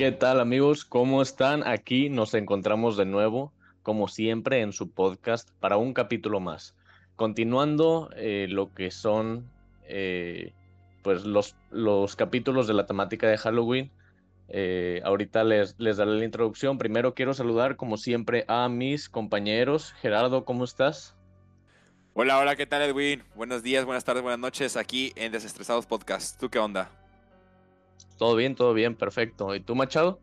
¿Qué tal amigos? ¿Cómo están? Aquí nos encontramos de nuevo, como siempre, en su podcast para un capítulo más. Continuando eh, lo que son eh, pues los, los capítulos de la temática de Halloween. Eh, ahorita les, les daré la introducción. Primero quiero saludar, como siempre, a mis compañeros. Gerardo, ¿cómo estás? Hola, hola, ¿qué tal Edwin? Buenos días, buenas tardes, buenas noches aquí en Desestresados Podcast. ¿Tú qué onda? Todo bien, todo bien, perfecto. ¿Y tú, Machado?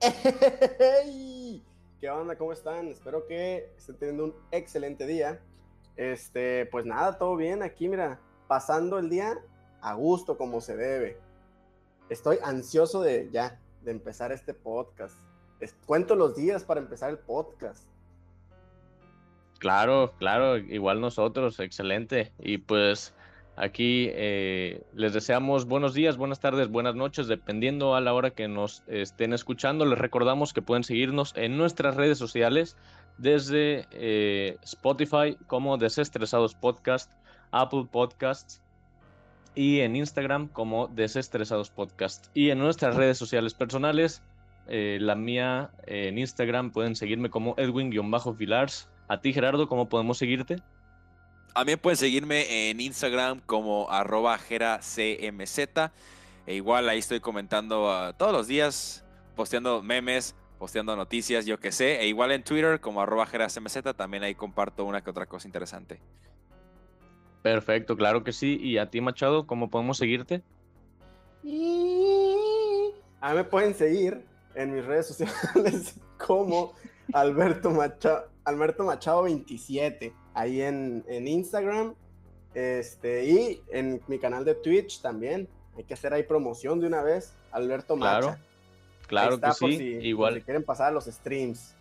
¿Qué onda? ¿Cómo están? Espero que estén teniendo un excelente día. Este, pues nada, todo bien aquí, mira, pasando el día a gusto como se debe. Estoy ansioso de ya, de empezar este podcast. cuento los días para empezar el podcast. Claro, claro, igual nosotros, excelente. Y pues aquí eh, les deseamos buenos días, buenas tardes, buenas noches, dependiendo a la hora que nos estén escuchando. Les recordamos que pueden seguirnos en nuestras redes sociales desde eh, Spotify como Desestresados Podcast, Apple Podcasts y en Instagram como Desestresados Podcast. Y en nuestras redes sociales personales, eh, la mía en Instagram pueden seguirme como Edwin-Filars a ti, Gerardo, ¿cómo podemos seguirte? A mí pueden seguirme en Instagram como arroba geracmz. E igual ahí estoy comentando ah, todos los días, posteando memes, posteando noticias, yo que sé. E igual en Twitter como arroba geracmz también ahí comparto una que otra cosa interesante. Perfecto, claro que sí. ¿Y a ti, Machado, cómo podemos seguirte? A mí me pueden seguir en mis redes sociales como Alberto Machado, Alberto Machado 27, ahí en, Instagram. Este, y en mi canal de Twitch también. Hay que hacer ahí promoción de una vez. Alberto Claro, claro que sí. Igual. si quieren pasar a los streams.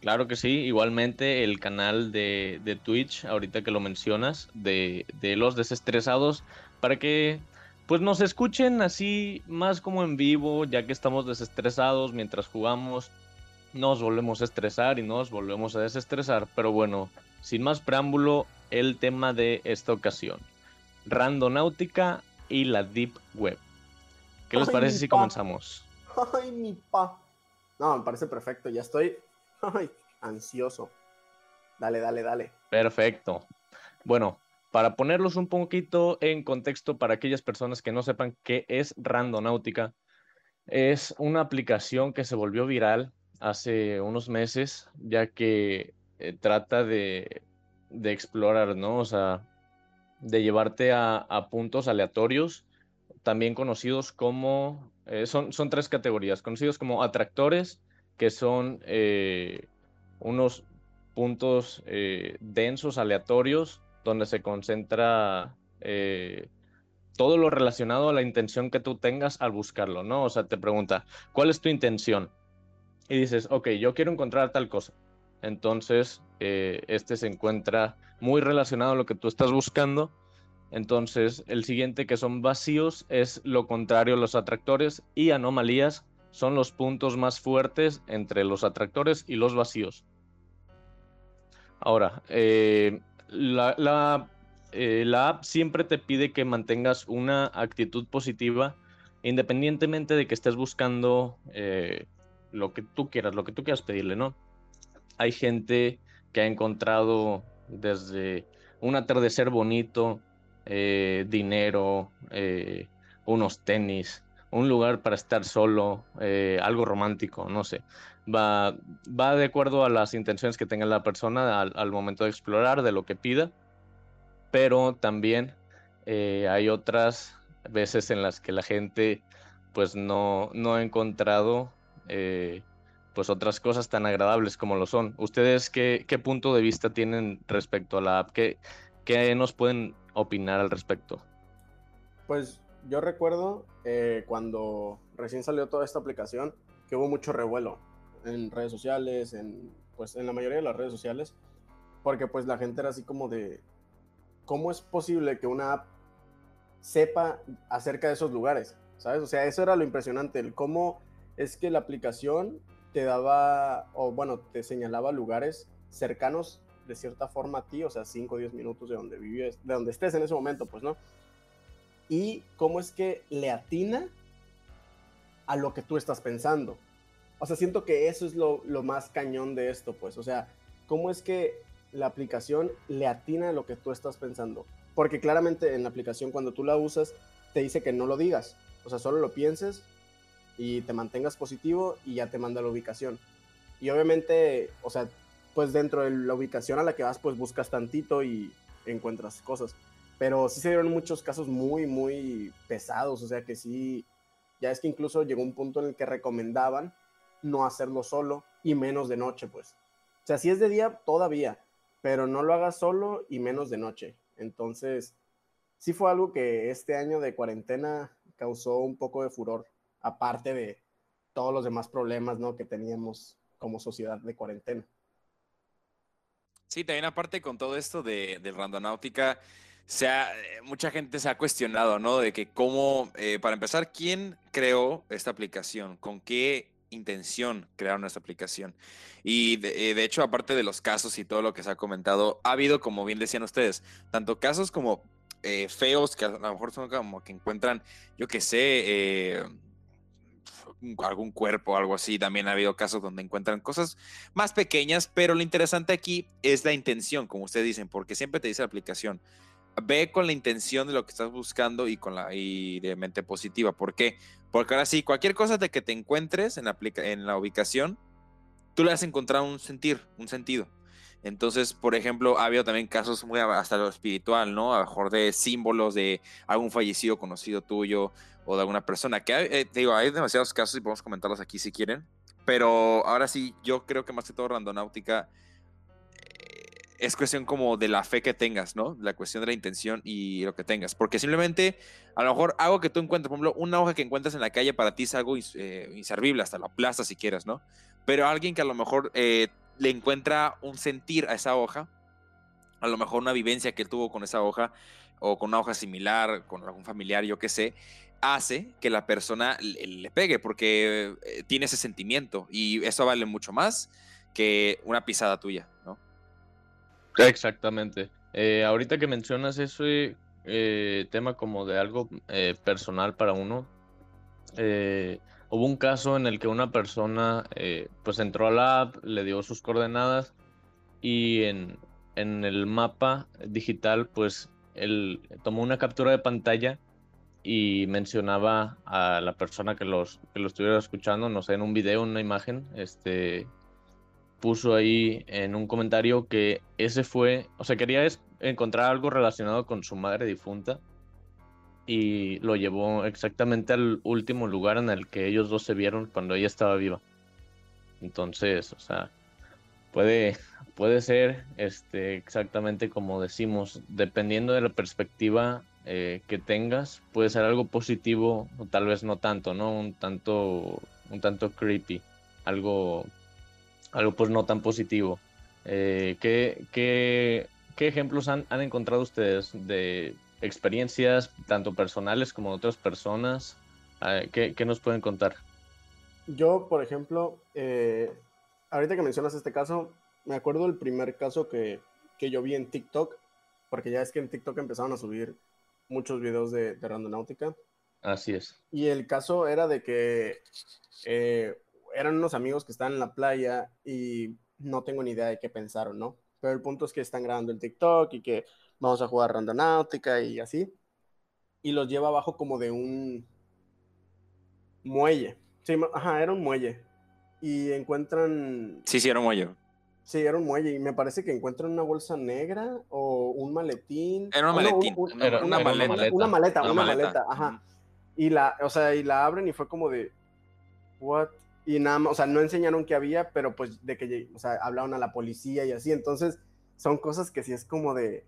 Claro que sí, igualmente el canal de, de Twitch, ahorita que lo mencionas, de, de, los desestresados, para que pues nos escuchen así más como en vivo, ya que estamos desestresados mientras jugamos, nos volvemos a estresar y nos volvemos a desestresar. Pero bueno, sin más preámbulo, el tema de esta ocasión. Randonáutica y la Deep Web. ¿Qué les parece si comenzamos? Ay, mi pa. No, me parece perfecto. Ya estoy ay, ansioso. Dale, dale, dale. Perfecto. Bueno, para ponerlos un poquito en contexto para aquellas personas que no sepan qué es Randonáutica, es una aplicación que se volvió viral hace unos meses, ya que eh, trata de, explorar, ¿no? O sea, de llevarte a, puntos aleatorios, también conocidos como, eh, son, son, tres categorías, conocidos como atractores, que son eh, unos puntos densos, aleatorios, donde se concentra todo lo relacionado a la intención que tú tengas al buscarlo, ¿no? O sea, te pregunta, ¿cuál es tu intención? y dices, ok, yo quiero encontrar tal cosa. Entonces, eh, este se encuentra muy relacionado a lo que tú estás buscando. Entonces, el siguiente que son vacíos es lo contrario a los atractores y anomalías son los puntos más fuertes entre los atractores y los vacíos. Ahora, eh, eh, la, app siempre te pide que mantengas una actitud positiva independientemente de que estés buscando lo que tú quieras, lo que tú quieras pedirle, ¿no? Hay gente que ha encontrado desde un atardecer bonito, eh, dinero, eh, unos tenis, un lugar para estar solo, eh, algo romántico, no sé. Va, va de acuerdo a las intenciones que tenga la persona al, al momento de explorar, de lo que pida, pero también hay otras veces en las que la gente pues no, no ha encontrado pues otras cosas tan agradables como lo son. ¿Ustedes qué, punto de vista tienen respecto a la app? ¿Qué, nos pueden opinar al respecto? Pues yo recuerdo eh, cuando recién salió toda esta aplicación que hubo mucho revuelo en redes sociales, en, pues en la mayoría de las redes sociales, porque pues la gente era así como de, ¿cómo es posible que una app sepa acerca de esos lugares? ¿Sabes? O sea, eso era lo impresionante, el cómo es que la aplicación te daba, o bueno, te señalaba lugares cercanos de cierta forma a ti, o sea, 5 o 10 minutos de donde vives, de donde estés en ese momento, pues, ¿no? Y cómo es que le atina a lo que tú estás pensando. O sea, siento que eso es lo, lo más cañón de esto, pues. O sea, ¿cómo es que la aplicación le atina a lo que tú estás pensando? Porque claramente en la aplicación cuando tú la usas te dice que no lo digas. O sea, solo lo pienses y te mantengas positivo y ya te manda la ubicación. Y obviamente, o sea, pues dentro de la ubicación a la que vas, pues buscas tantito y encuentras cosas. Pero sí se dieron muchos casos muy, muy pesados. O sea que sí, ya es que incluso llegó un punto en el que recomendaban no hacerlo solo y menos de noche, pues. O sea, si es de día, todavía, pero no lo hagas solo y menos de noche. Entonces, sí fue algo que este año de cuarentena causó un poco de furor, aparte de todos los demás problemas, ¿no? Que teníamos como sociedad de cuarentena. Sí, también aparte con todo esto de, del randonáutica, sea, eh, mucha gente se ha cuestionado, ¿no? De que cómo, eh, para empezar, ¿quién creó esta aplicación? ¿Con qué intención crearon esta aplicación? Y de, eh, de, hecho, aparte de los casos y todo lo que se ha comentado, ha habido, como bien decían ustedes, tanto casos como feos que a lo mejor son como que encuentran, yo qué sé, eh, algún cuerpo algo así. También ha habido casos donde encuentran cosas más pequeñas, pero lo interesante aquí es la intención, como ustedes dicen, porque siempre te dice la aplicación, ve con la intención de lo que estás buscando y con la y de mente positiva. ¿Por qué? Porque ahora sí, cualquier cosa de que te encuentres en la, en la ubicación, tú le has encontrado un sentir, un sentido. Entonces, por ejemplo, ha habido también casos muy hasta lo espiritual, ¿no? A lo mejor de símbolos de algún fallecido conocido tuyo o de alguna persona. Que eh, te digo, hay demasiados casos y podemos comentarlos aquí si quieren. Pero ahora sí, yo creo que más que todo Randonáutica es cuestión como de la fe que tengas, ¿no? La cuestión de la intención y lo que tengas. Porque simplemente, a lo mejor algo que tú encuentras, por ejemplo, una hoja que encuentras en la calle para ti es algo eh, inservible, hasta la aplastas si quieres, ¿no? Pero alguien que a lo mejor eh, le encuentra un sentir a esa hoja, a lo mejor una vivencia que él tuvo con esa hoja, o con una hoja similar, con algún familiar, yo qué sé, hace que la persona le, pegue, porque eh, tiene ese sentimiento. Y eso vale mucho más que una pisada tuya, ¿no? Exactamente. Eh, ahorita que mencionas ese eh, tema como de algo eh, personal para uno, eh, hubo un caso en el que una persona eh, pues entró a la app, le dio sus coordenadas y en, el mapa digital pues él tomó una captura de pantalla y mencionaba a la persona que, los, que lo estuviera escuchando, no sé, en un video, en una imagen, este, puso ahí en un comentario que ese fue, o sea, quería encontrar algo relacionado con su madre difunta y lo llevó exactamente al último lugar en el que ellos dos se vieron cuando ella estaba viva. Entonces, o sea, puede, puede ser este, exactamente como decimos, dependiendo de la perspectiva eh, que tengas, puede ser algo positivo o tal vez no tanto, ¿no? Un tanto, un tanto creepy, algo algo pues no tan positivo. Eh, ¿qué, qué, qué, ejemplos han, han, encontrado ustedes de experiencias tanto personales como de otras personas? Eh, ¿qué, ¿qué, nos pueden contar? Yo, por ejemplo, eh, ahorita que mencionas este caso, me acuerdo del primer caso que, que, yo vi en TikTok, porque ya es que en TikTok empezaron a subir muchos videos de, de randonáutica. Así es. Y el caso era de que eh, eran unos amigos que están en la playa y no tengo ni idea de qué pensaron, ¿no? Pero el punto es que están grabando el TikTok y que vamos a jugar randonáutica y así. Y los lleva abajo como de un muelle. Sí, ajá, era un muelle. Y encuentran... Sí, sí, era un muelle. Sí, era un muelle. Y me parece que encuentran una bolsa negra o un maletín. Era un maletín. No, un, un, era, una, una, maleta. Una, una maleta, una, maleta. maleta. Ajá. Y la, o sea, y la abren y fue como de... What? Y nada más, o sea, no enseñaron qué había, pero pues de que, o sea, hablaron a la policía y así, entonces son cosas que sí es como de,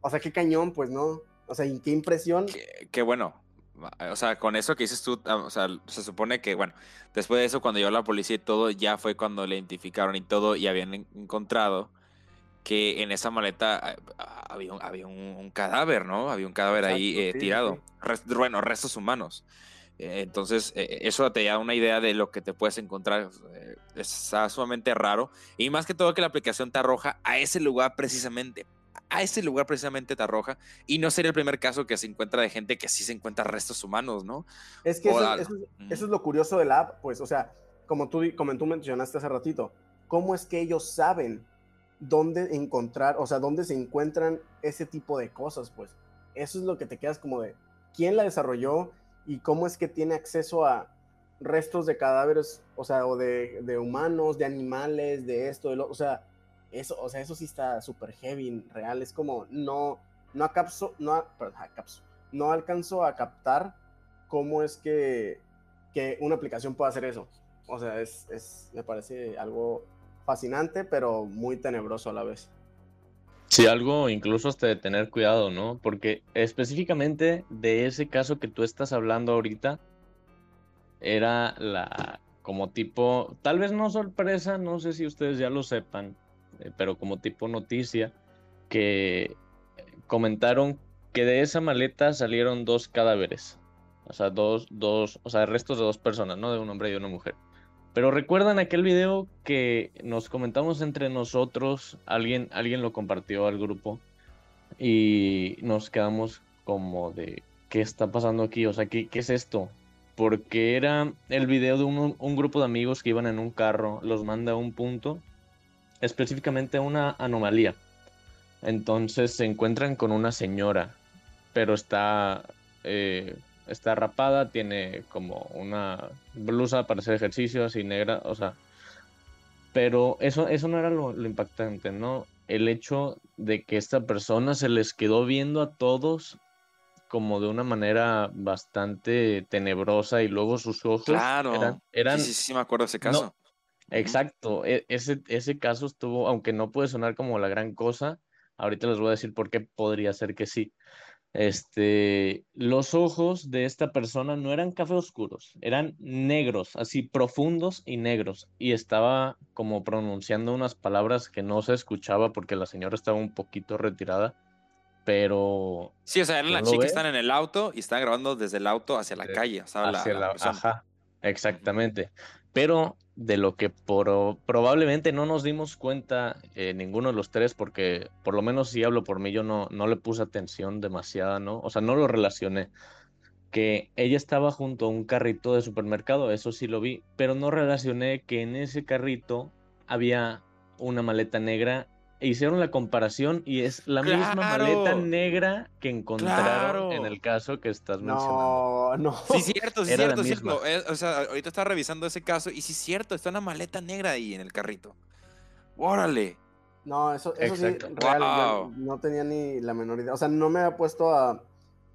o sea, qué cañón, pues, ¿no? O sea, ¿y qué impresión? Qué, qué bueno, o sea, con eso que dices tú, ah, o sea, se supone que, bueno, después de eso, cuando llegó la policía y todo, ya fue cuando le identificaron y todo, y habían encontrado que en esa maleta ah, había un, había un, un cadáver, ¿no? Había un cadáver Exacto, ahí eh, sí, tirado. Sí. Rest, bueno, restos humanos. Entonces, eso te da una idea de lo que te puedes encontrar. Está sumamente raro. Y más que todo que la aplicación te arroja a ese lugar precisamente, a ese lugar precisamente te arroja. Y no sería el primer caso que se encuentra de gente que sí se encuentra restos humanos, ¿no? Es que eso, es lo curioso de la app, pues, o sea, como tú, como tú mencionaste hace ratito, ¿cómo es que ellos saben dónde encontrar, o sea, dónde se encuentran ese tipo de cosas, pues? Eso es lo que te quedas como de, ¿quién la desarrolló y cómo es que tiene acceso a restos de cadáveres, o sea, o de, humanos, de animales, de esto, de lo, o sea, eso, o sea, eso sí está súper heavy, real, es como, no, no acapso, no, perdón, no alcanzo a captar cómo es que, que una aplicación puede hacer eso. O sea, es, es, me parece algo fascinante, pero muy tenebroso a la vez. Sí, algo incluso hasta de tener cuidado, ¿no? Porque específicamente de ese caso que tú estás hablando ahorita, era la, como tipo, tal vez no sorpresa, no sé si ustedes ya lo sepan, eh, pero como tipo noticia, que comentaron que de esa maleta salieron dos cadáveres. O sea, dos, dos, o sea, restos de dos personas, ¿no? De un hombre y una mujer. Pero recuerdan aquel video que nos comentamos entre nosotros, alguien, alguien lo compartió al grupo y nos quedamos como de, ¿qué está pasando aquí? O sea, ¿qué, qué es esto? Porque era el video de un, grupo de amigos que iban en un carro, los manda a un punto, específicamente a una anomalía. Entonces se encuentran con una señora, pero está eh, está rapada, tiene como una blusa para hacer ejercicio así negra, o sea, pero eso, eso no era lo, impactante, ¿no? El hecho de que esta persona se les quedó viendo a todos como de una manera bastante tenebrosa y luego sus ojos claro. eran... sí, sí, sí, me acuerdo de ese caso. exacto, e, ese, ese caso estuvo, aunque no puede sonar como la gran cosa, ahorita les voy a decir por qué podría ser que sí este, los ojos de esta persona no eran café oscuros, eran negros, así profundos y negros. Y estaba como pronunciando unas palabras que no se escuchaba porque la señora estaba un poquito retirada. Pero. Sí, o sea, eran las chicas que están en el auto y están grabando desde el auto hacia la calle. O sea, hacia la, ajá, exactamente. Pero de lo que probablemente no nos dimos cuenta eh, ninguno de los tres, porque por lo menos si hablo por mí, yo no, no le puse atención demasiada, ¿no? O sea, no lo relacioné. Que ella estaba junto a un carrito de supermercado, eso sí lo vi, pero no relacioné que en ese carrito había una maleta negra hicieron la comparación y es la misma maleta negra que encontraron en el caso que estás mencionando. No, no. Sí, cierto, sí, cierto, cierto. Eh, o sea, ahorita está revisando ese caso y sí, cierto, está una maleta negra ahí en el carrito. Órale. No, eso, eso sí, real, no tenía ni la menor idea. O sea, no me había puesto a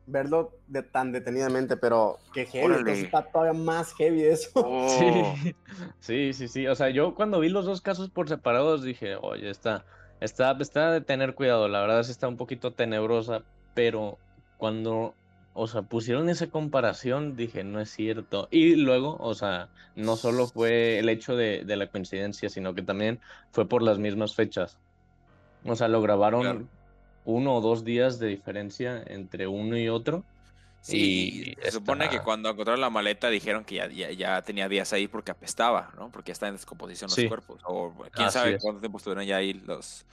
verlo de, tan detenidamente, pero qué heavy, está todavía más heavy eso. Oh. Sí. sí, sí, O sea, yo cuando vi los dos casos por separados dije, oye, está, Está, está de tener cuidado, la verdad es está un poquito tenebrosa, pero cuando, o sea, pusieron esa comparación, dije, no es cierto. Y luego, o sea, no solo fue el hecho de, de la coincidencia, sino que también fue por las mismas fechas. O sea, lo grabaron uno o dos días de diferencia entre uno y otro. Sí, se supone que cuando encontraron la maleta dijeron que ya, ya, tenía días ahí porque apestaba, ¿no? Porque está en descomposición los cuerpos. O quién sabe cuánto tiempo estuvieron ya ahí los,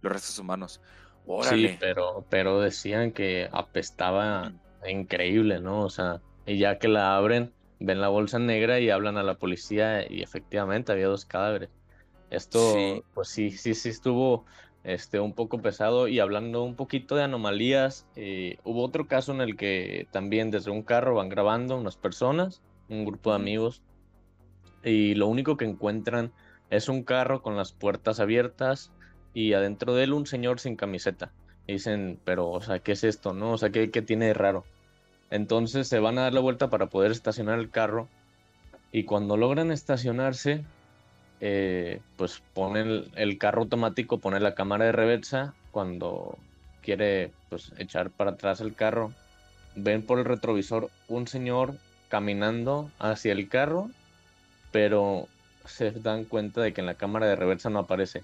los restos humanos. Sí, pero, pero decían que apestaba increíble, ¿no? O sea, y ya que la abren, ven la bolsa negra y hablan a la policía y efectivamente había dos cadáveres. Esto, pues sí, sí, sí estuvo este, un poco pesado y hablando un poquito de anomalías, eh, hubo otro caso en el que también desde un carro van grabando unas personas, un grupo de amigos, y lo único que encuentran es un carro con las puertas abiertas y adentro de él un señor sin camiseta. dicen, pero, o sea, ¿qué es esto? ¿No? O sea, ¿qué, ¿qué tiene de raro? Entonces se van a dar la vuelta para poder estacionar el carro y cuando logran estacionarse, eh, pues pone el, carro automático, pone la cámara de reversa cuando quiere pues echar para atrás el carro. Ven por el retrovisor un señor caminando hacia el carro, pero se dan cuenta de que en la cámara de reversa no aparece.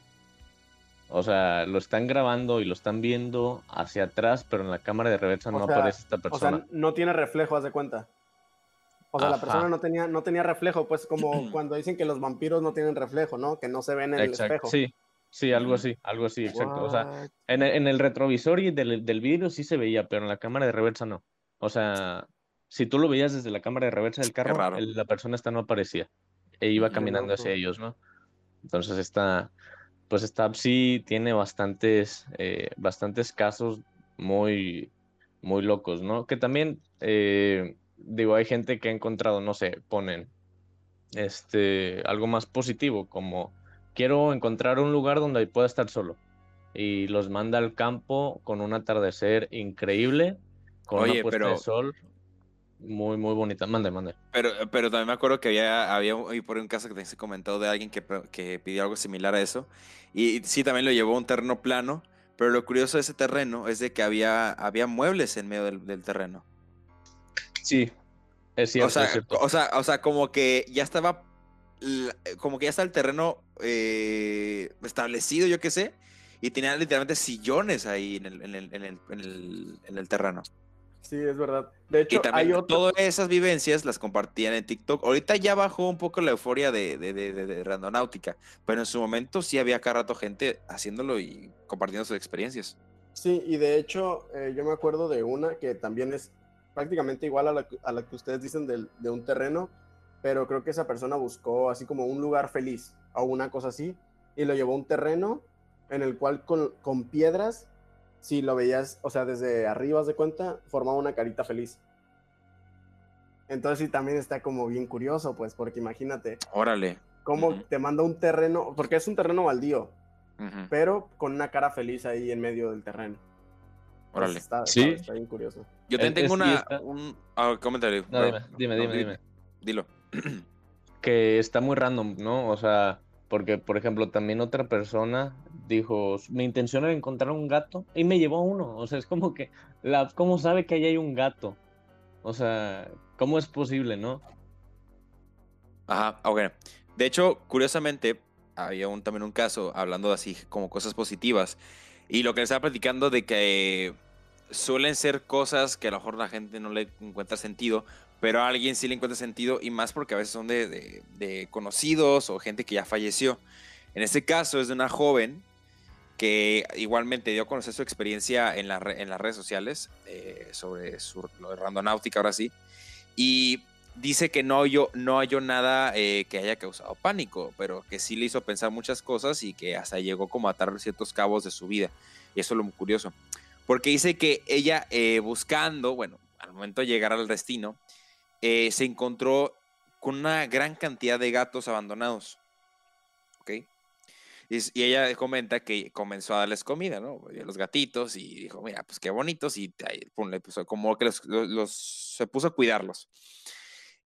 O sea, lo están grabando y lo están viendo hacia atrás, pero en la cámara de reversa no aparece esta persona. O sea, no tiene reflejo, haz de cuenta. O sea, la persona no tenía, no tenía reflejo, pues como cuando dicen que los vampiros no tienen reflejo, ¿no? Que no se ven en el espejo. Sí, Sí, algo así, algo así, exacto. O sea, en el, retrovisor y del, del vidrio sí se veía, pero en la cámara de reversa no. O sea, si tú lo veías desde la cámara de reversa del carro, la persona esta no aparecía e iba caminando hacia ellos, ¿no? Entonces esta, pues esta app sí tiene bastantes, eh, bastantes casos muy, muy locos, ¿no? Que también, eh, digo, hay gente que ha encontrado, no sé, ponen este, algo más positivo, como quiero encontrar un lugar donde pueda estar solo. Y los manda al campo con un atardecer increíble, con una puesta de sol muy, muy bonita. Mande, mande. Pero, pero también me acuerdo que había, había por un caso que te he comentado de alguien que, que pidió algo similar a eso. Y sí, también lo llevó a un terreno plano. Pero lo curioso de ese terreno es de que había, había muebles en medio del, terreno. Sí, es cierto, o sea, es cierto. O sea, o sea, como que ya estaba como que ya está el terreno eh, establecido, yo qué sé, y tenía literalmente sillones ahí en el, en el, en el, en el, terreno. Sí, es verdad. De hecho, hay todas esas vivencias las compartían en TikTok. Ahorita ya bajó un poco la euforia de, de, de, de randonáutica, pero en su momento sí había cada rato gente haciéndolo y compartiendo sus experiencias. Sí, y de hecho, eh, yo me acuerdo de una que también es prácticamente igual a la, a la que ustedes dicen de un terreno, pero creo que esa persona buscó así como un lugar feliz o una cosa así y lo llevó a un terreno en el cual con, con piedras, si lo veías, o sea, desde arriba de cuenta, formaba una carita feliz. Entonces sí, también está como bien curioso, pues, porque imagínate. Órale. Cómo te manda un terreno, porque es un terreno baldío, pero con una cara feliz ahí en medio del terreno. Órale. está, sí. Está, bien curioso. Yo también tengo una, un ah, comentario. dime, dime, dime. Dilo. que está muy random, ¿no? O sea, porque, por ejemplo, también otra persona dijo, mi intención era encontrar un gato y me llevó uno. O sea, es como que, la, ¿cómo sabe que ahí hay un gato? O sea, ¿cómo es posible, no? Ajá, ok. De hecho, curiosamente, había un, también un caso hablando de así como cosas positivas. Y lo que le estaba platicando de que suelen ser cosas que a lo mejor la gente no le encuentra sentido, pero a alguien sí le encuentra sentido y más porque a veces son de, conocidos o gente que ya falleció. En este caso es de una joven que igualmente dio a conocer su experiencia en, en las redes sociales eh, sobre su, lo de randonáutica, ahora sí, y dice que no halló, no halló nada eh, que haya causado pánico, pero que sí le hizo pensar muchas cosas y que hasta llegó como a atar ciertos cabos de su vida. Y eso es lo muy curioso. Porque dice que ella eh, buscando, bueno, al momento de llegar al destino, eh, se encontró con una gran cantidad de gatos abandonados. ¿Ok? Y, ella comenta que comenzó a darles comida, ¿no? A los gatitos y dijo, mira, pues qué bonitos y le puso, como que los, se puso a cuidarlos.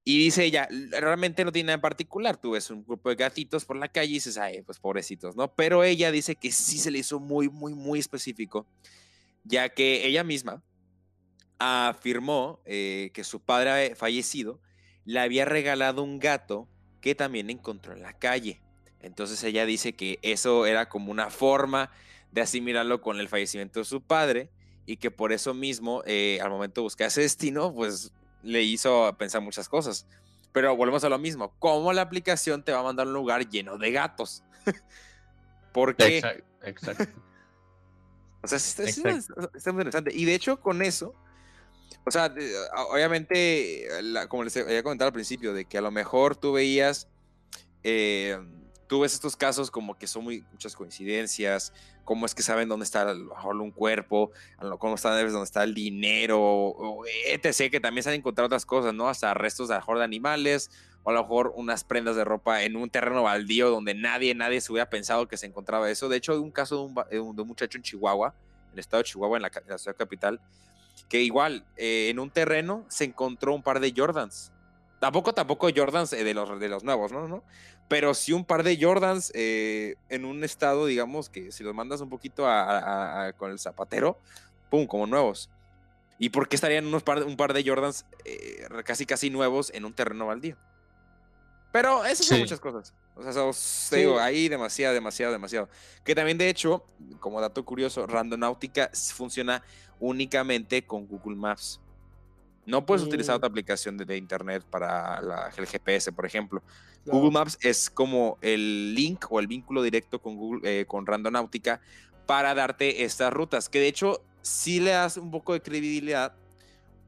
Y dice ella, realmente no tiene nada en particular, tú ves un grupo de gatitos por la calle y dices, ay, pues pobrecitos, ¿no? Pero ella dice que sí se le hizo muy, muy, muy específico, ya que ella misma afirmó eh, que su padre fallecido le había regalado un gato que también encontró en la calle. Entonces ella dice que eso era como una forma de asimilarlo con el fallecimiento de su padre y que por eso mismo, eh, al momento de buscar ese destino, pues le hizo pensar muchas cosas. Pero volvemos a lo mismo, ¿cómo la aplicación te va a mandar a un lugar lleno de gatos? ¿Por qué? Exacto. o sea, está, muy interesante. Y de hecho, con eso, o sea, obviamente, como les había comentado al principio, de que a lo mejor tú veías, eh, tú ves estos casos como que son muy, muchas coincidencias, cómo es que saben dónde está un cuerpo, cómo saben dónde está el dinero, o que también se han encontrado otras cosas, ¿no? Hasta restos a lo mejor de animales, o a lo mejor unas prendas de ropa en un terreno baldío donde nadie, nadie se hubiera pensado que se encontraba eso. De hecho, hay un caso de un, de un muchacho en Chihuahua, en el estado de Chihuahua, en la, en la ciudad capital, que igual eh, en un terreno se encontró un par de Jordans. Tampoco, tampoco Jordans eh, de, los, de los nuevos, ¿no? ¿no? Pero sí un par de Jordans eh, en un estado, digamos, que si los mandas un poquito con el zapatero, ¡pum! Como nuevos. ¿Y por qué estarían unos par, un par de Jordans casi casi nuevos en un terreno baldío? Pero esas son muchas cosas. O sea, digo, ahí demasiado, demasiado, demasiado. Que también, de hecho, como dato curioso, Randonautica funciona únicamente con Google Maps. No puedes utilizar Mm. otra aplicación de, de internet para la- el GPS, por ejemplo. Claro. Google Maps es como el link o el vínculo directo con Google, eh, con Randonáutica para darte estas rutas, que de hecho sí le das un poco de credibilidad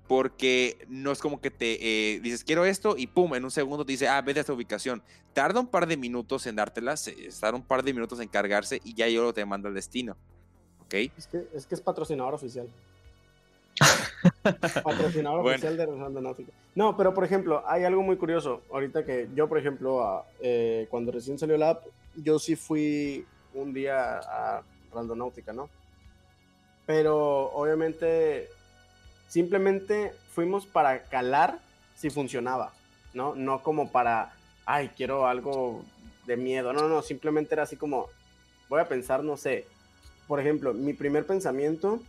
porque no es como que te eh, dices quiero esto y pum, en un segundo te dice, ah, vete a esta ubicación. Tarda un par de minutos en dártelas, eh, tarda un par de minutos en cargarse y ya yo te manda al destino. ¿Ok? Es que, es que es patrocinador oficial. patrocinador Bueno. oficial de Randonáutica. No, pero por ejemplo, hay algo muy curioso. Ahorita que yo, por ejemplo, a- eh, cuando recién salió la app, yo sí fui un día a Randonáutica, ¿no? Pero obviamente, simplemente fuimos para calar si funcionaba, ¿no? No como para, ay, quiero algo de miedo. No, no, simplemente era así como, voy a pensar, no sé. Por ejemplo, mi primer pensamiento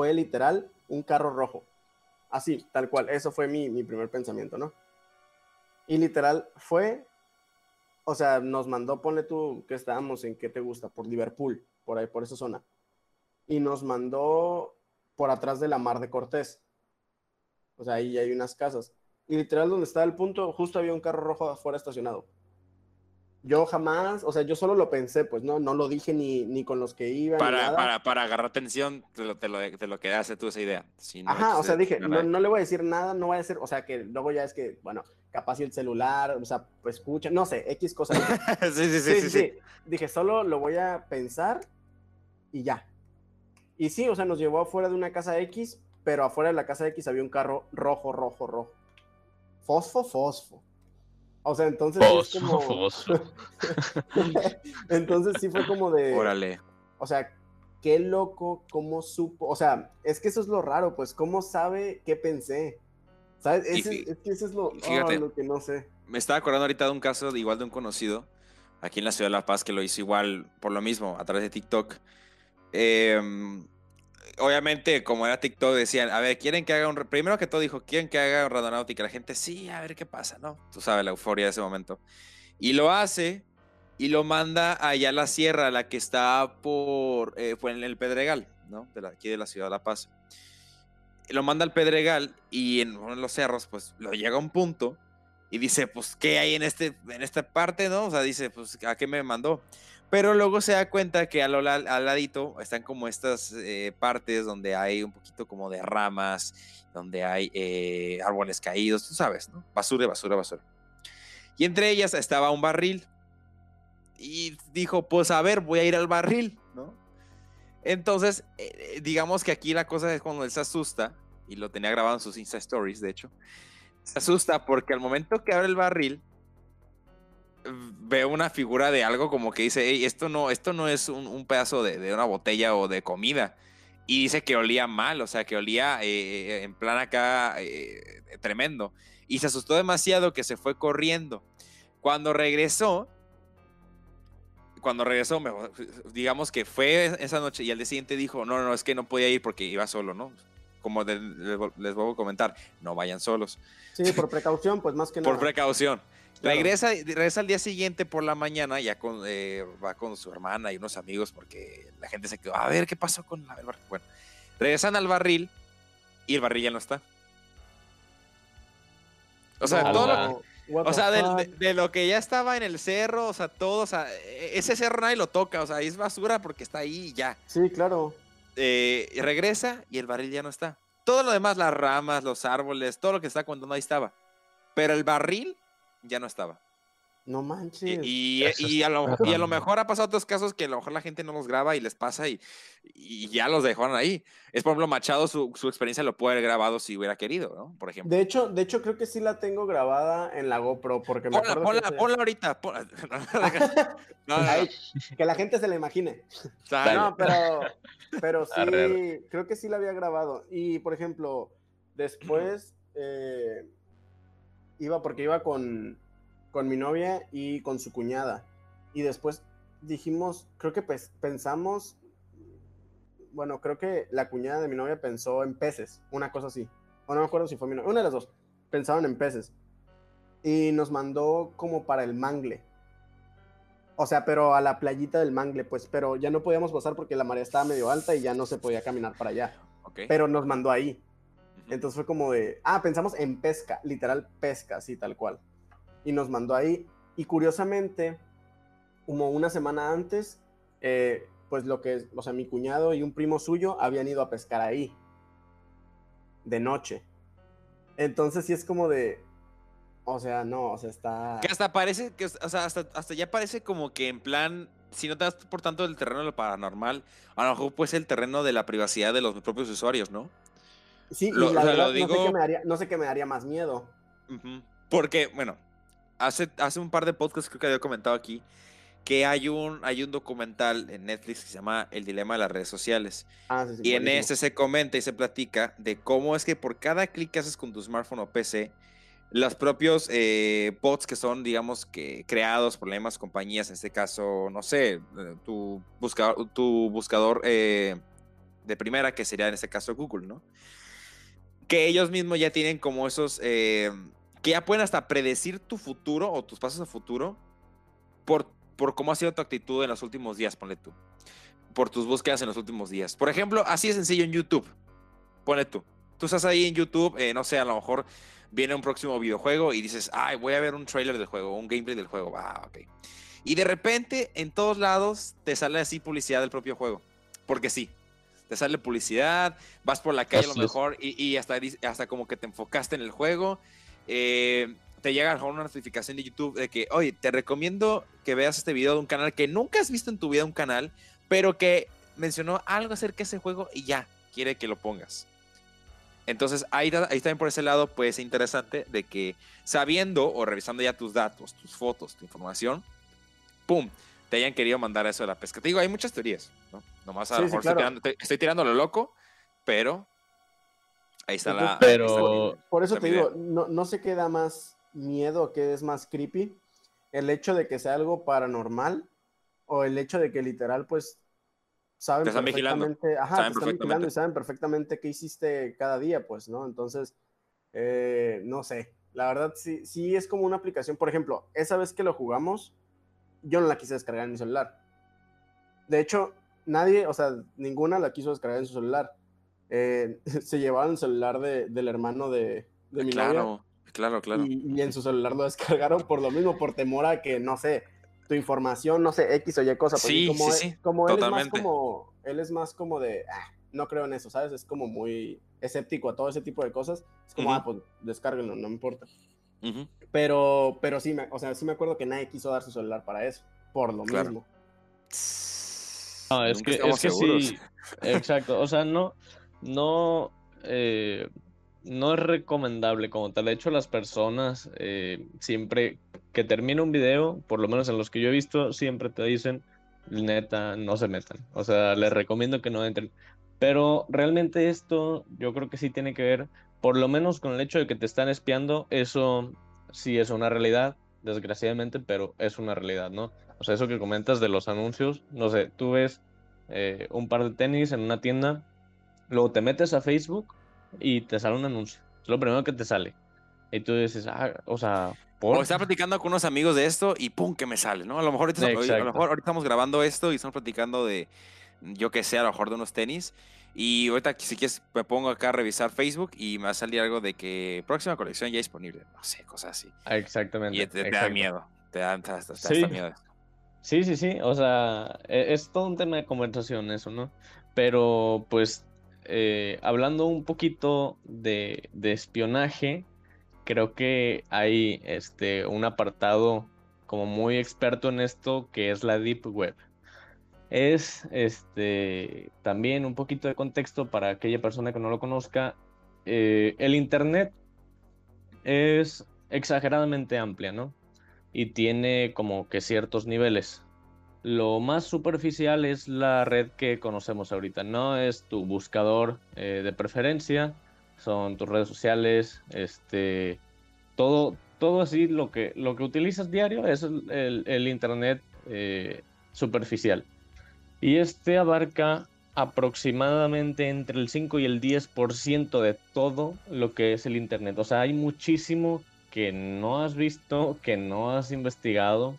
fue literal un carro rojo. Así, tal cual. Eso fue mi, mi primer pensamiento, ¿no? Y literal fue, o sea, nos mandó, ponle tú que estábamos en qué te gusta, por Liverpool, por ahí, por esa zona. Y nos mandó por atrás de la Mar de Cortés. O sea, ahí hay unas casas. Y literal donde estaba el punto, justo había un carro rojo afuera estacionado. Yo jamás, o sea, yo solo lo pensé, pues no, no lo dije ni, ni con los que iban. ni Para, nada. para, para agarrar atención, te lo, te lo, te lo quedaste tú esa idea. Si no, Ajá, o sea, dije, no, no, le voy a decir nada, no voy a decir, o sea, que luego ya es que, bueno, capaz si el celular, o sea, pues escucha, no sé, X cosas. sí, sí, sí, sí, sí, sí, sí. Dije, solo lo voy a pensar y ya. Y sí, o sea, nos llevó afuera de una casa X, pero afuera de la casa X había un carro rojo, rojo, rojo. Fosfo, fosfo. O sea, entonces sí es como... entonces sí fue como de... Órale. O sea, qué loco, cómo supo. O sea, es que eso es lo raro, pues, ¿cómo sabe qué pensé? ¿Sabes? Ese- es que eso es lo, fíjate. oh, lo que no sé. Me estaba acordando ahorita de un caso de igual de un conocido aquí en la ciudad de La Paz que lo hizo igual por lo mismo a través de TikTok. Em, obviamente, como era TikTok, decían, a ver, quieren que haga un. re-?" Primero que todo dijo, quieren que haga un Randonáutica. La gente, sí, a ver qué pasa, ¿no? Tú sabes, la euforia de ese momento. Y lo hace y lo manda allá a la sierra, la que está por. eh, fue en el Pedregal, ¿no? De la- aquí de la ciudad de La Paz. Lo manda al Pedregal y en uno de los cerros, pues lo llega a un punto y dice, pues, ¿qué hay en, este, en esta parte, no? O sea, dice, pues, ¿a qué me mandó? Pero luego se da cuenta que al, al- al ladito están como estas eh, partes donde hay un poquito como de ramas, donde hay eh, árboles caídos, tú sabes, ¿no? Basura, basura, basura. Y entre ellas estaba un barril. Y dijo, pues a ver, voy a ir al barril, ¿no? Entonces, eh, digamos que aquí la cosa es cuando él se asusta, y lo tenía grabado en sus Insta Stories, de hecho, se asusta porque al momento que abre el barril, ve una figura de algo como que dice, "Ey, esto no, esto no es un, un pedazo de, de una botella o de comida. Y dice que olía mal, o sea, que olía eh, en plan acá eh, tremendo. Y se asustó demasiado que se fue corriendo. Cuando regresó, cuando regresó, digamos que fue esa noche y al día siguiente dijo, no, no, es que no podía ir porque iba solo, ¿no? Como les, les vuelvo a comentar, no vayan solos. Sí, por precaución, pues más que nada. Por precaución. Claro. Regresa, regresa al día siguiente por la mañana, ya con, eh, va con su hermana y unos amigos, porque la gente se quedó, a ver qué pasó con la- el barril. Bueno, regresan al barril y el barril ya no está. O sea, No, todo lo, o sea, de, de lo que ya estaba en el cerro, o sea, todo, o sea, e- ese cerro nadie lo toca, o sea, es basura porque está ahí y ya. Sí, claro. Eh, regresa y el barril ya no está. Todo lo demás, las ramas, los árboles, todo lo que está contando ahí estaba. Pero el barril ya no estaba. No manches. Y, y- y a lo, y a lo mejor ha pasado otros casos que a lo mejor la gente no los graba y les pasa y, y ya los dejaron ahí. Es por ejemplo, Machado, su, su experiencia lo puede haber grabado si hubiera querido, ¿no? Por ejemplo. De hecho, de hecho, creo que sí la tengo grabada en la GoPro, porque me Ponla, acuerdo ponla, que ponla ahorita. ponla. No, no, no. Ahí, que la gente se la imagine. Dale. No, pero, pero sí, Arre, creo que sí la había grabado. Y, por ejemplo, después eh, iba, porque iba con, con mi novia y con su cuñada. Y después dijimos, creo que pues, pensamos, bueno, creo que la cuñada de mi novia pensó en peces, una cosa así. O no me acuerdo si fue mi novia, una de las dos. Pensaron en peces. Y nos mandó como para el mangle. O sea, pero a la playita del Mangle, pues, pero ya no podíamos pasar porque la marea estaba medio alta y ya no se podía caminar para allá. Pero nos mandó ahí. Entonces fue como de, ah, pensamos en pesca, literal pesca, así tal cual. Y nos mandó ahí. Y curiosamente, como una semana antes, eh, pues lo que o sea, mi cuñado y un primo suyo habían ido a pescar ahí, de noche. Entonces sí es como de, o sea, no, o sea, está... Que hasta parece, que, o sea, hasta, hasta ya parece como que en plan, si no te das por tanto el terreno de lo paranormal, a lo mejor pues el terreno de la privacidad de los propios usuarios, ¿no? Sí, y la verdad, no, sé qué me haría, no sé qué me daría más miedo. Porque, bueno, hace, hace un par de podcasts creo que había comentado aquí que hay un, hay un documental en Netflix que se llama El dilema de las redes sociales. Ah, sí, sí, y en ese se comenta y se platica de cómo es que por cada clic que haces con tu smartphone o PC, los propios eh, bots que son, digamos, que creados por las mismas compañías, en este caso, no sé, eh, tu buscador, tu buscador eh, de primera, que sería en este caso Google, ¿no? Que ellos mismos ya tienen como esos, que ya pueden hasta predecir tu futuro o tus pasos a futuro por, por cómo ha sido tu actitud en los últimos días, ponle tú. Por tus búsquedas en los últimos días. Por ejemplo, así es sencillo en YouTube. Ponle tú. Tú estás ahí en YouTube, no sé, a lo mejor viene un próximo videojuego y dices, ay, voy a ver un trailer del juego, un gameplay del juego. Ah, ok. Y de repente, en todos lados, te sale así publicidad del propio juego. Porque sí. Te sale publicidad, vas por la calle a lo mejor y, hasta, hasta como que te enfocaste en el juego. Eh, te llega una notificación de YouTube de que, oye, te recomiendo que veas este video de un canal que nunca has visto en tu vida un canal, pero que mencionó algo acerca de ese juego y ya, quiere que lo pongas. Entonces, ahí, ahí también por ese lado puede ser interesante de que sabiendo o revisando ya tus datos, tus fotos, tu información, ¡pum! Te hayan querido mandar eso de la pesca. Te digo, hay muchas teorías, ¿no? Nomás a lo mejor estoy, tirando, lo loco, pero ahí está la... Pero... por eso te digo, no, no sé qué da más miedo, qué es más creepy. El hecho de que sea algo paranormal o el hecho de que literal, pues, saben te están perfectamente, vigilando. Ajá, saben te están vigilando y saben perfectamente qué hiciste cada día, pues, ¿no? Entonces, eh, no sé, la verdad sí, sí es como una aplicación, por ejemplo, esa vez que lo jugamos, yo no la quise descargar en mi celular. De hecho, nadie, o sea, ninguna la quiso descargar en su celular. Eh, se llevaron el celular de, del hermano de, de mi claro, Claro, claro. Y, y, en su celular lo descargaron por lo mismo, por temor a que, no sé, tu información, no sé, X o Y cosa. Sí, como sí, sí, como él es más como, él es más como de, ah, no creo en eso, ¿sabes? Es como muy escéptico a todo ese tipo de cosas. Es como, ah, pues descárguenlo, no me importa. Pero, pero sí, me, o sea, sí me acuerdo que nadie quiso dar su celular para eso, por lo mismo. No, es que, es que sí, exacto, o sea, no, no, eh, no es recomendable como tal. De hecho, las personas eh, siempre que termina un video, por lo menos en los que yo he visto, siempre te dicen, neta, no se metan. O sea, les recomiendo que no entren. Pero realmente esto yo creo que sí tiene que ver, por lo menos con el hecho de que te están espiando, eso sí es una realidad, desgraciadamente, pero es una realidad, ¿no? O sea, eso que comentas de los anuncios, no sé, tú ves eh, un par de tenis en una tienda, luego te metes a Facebook y te sale un anuncio. Es lo primero que te sale. Y tú dices, ah, o sea, ¿por? O estar platicando con unos amigos de esto y pum, que me sale, ¿no? A lo mejor ahorita, a lo mejor ahorita estamos grabando esto y estamos platicando de, yo que sé, a lo mejor de unos tenis. Y ahorita, si quieres, me pongo acá a revisar Facebook y me va a salir algo de que próxima colección ya disponible. No sé, cosas así. Exactamente. Y te, da miedo. Te da, sí. miedo. Sí, sí, sí. O sea, e, es todo un tema de conversación eso, ¿no? Pero pues eh, hablando un poquito de, espionaje, creo que hay este, un apartado como muy experto en esto que es la Deep Web. Es este, también un poquito de contexto para aquella persona que no lo conozca. Eh, el Internet es exageradamente amplia, ¿no? Y tiene como que ciertos niveles. Lo más superficial es la red que conocemos ahorita, no es tu buscador eh, de preferencia, son tus redes sociales, este, todo, todo así lo que, lo que utilizas diario es el, internet eh, superficial. Y este abarca aproximadamente entre el 5 y el 10% de todo lo que es el internet. O sea, hay muchísimo que no has visto, que no has investigado,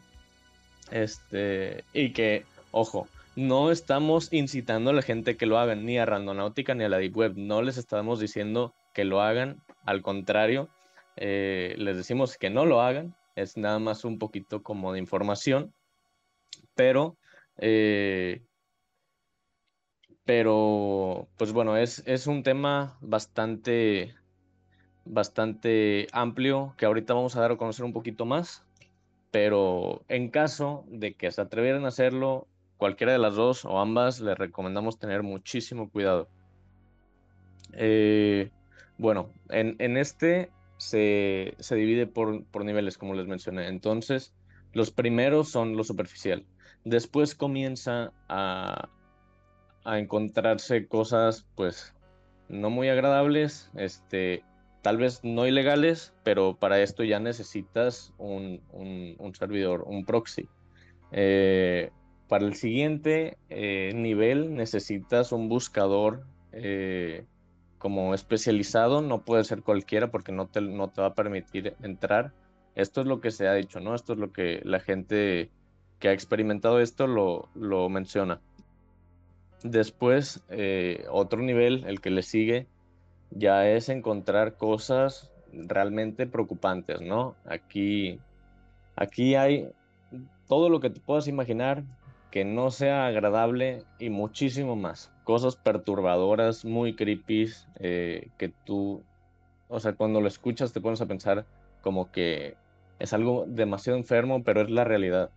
este, y que, ojo, no estamos incitando a la gente que lo hagan, ni a Randonáutica ni a la Deep Web. No les estamos diciendo que lo hagan, al contrario, eh, les decimos que no lo hagan, es nada más un poquito como de información, pero, eh, pero pues bueno, es, es un tema bastante, bastante amplio que ahorita vamos a dar a conocer un poquito más, pero en caso de que se atrevieran a hacerlo, cualquiera de las dos o ambas, les recomendamos tener muchísimo cuidado. Eh, bueno, en, en este se, se divide por, por, niveles, como les mencioné. Entonces, los primeros son lo superficial. Después comienza a, a encontrarse cosas, pues, no muy agradables, este, tal vez no ilegales, pero para esto ya necesitas un, un, servidor, un proxy. Eh, para el siguiente eh, nivel necesitas un buscador eh, como especializado, no puede ser cualquiera porque no te, no te va a permitir entrar. Esto es lo que se ha dicho, ¿no? Esto es lo que la gente que ha experimentado esto lo, lo menciona. Después, eh, otro nivel, el que le sigue, ya es encontrar cosas realmente preocupantes, ¿no? Aquí, aquí hay todo lo que te puedas imaginar que no sea agradable y muchísimo más cosas perturbadoras, muy creepy, eh, que tú, o sea, cuando lo escuchas te pones a pensar como que es algo demasiado enfermo, pero es la realidad.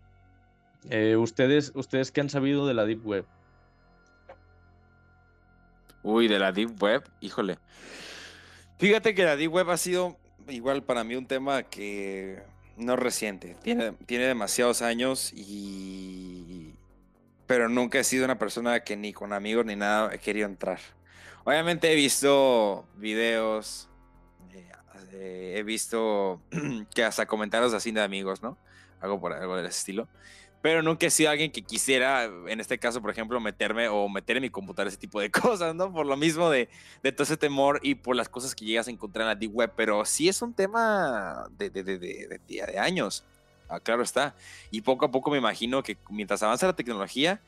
Eh, ustedes, ustedes qué han sabido de la Deep Web? Uy, de la Deep Web, híjole. Fíjate que la Deep Web ha sido igual para mí un tema que no reciente. Tiene, tiene demasiados años y, pero nunca he sido una persona que ni con amigos ni nada he querido entrar. Obviamente he visto videos, eh, he visto que hasta comentarios así de amigos, ¿no? Algo por algo del estilo. Pero nunca he sido alguien que quisiera, en este caso, por ejemplo, meterme o meter en mi computadora ese tipo de cosas, ¿no? Por lo mismo de, todo ese temor y por las cosas que llegas a encontrar en la Deep Web. Pero sí es un tema de, de, de, de, de años. Ah, claro está. Y poco a poco me imagino que mientras avanza la tecnología,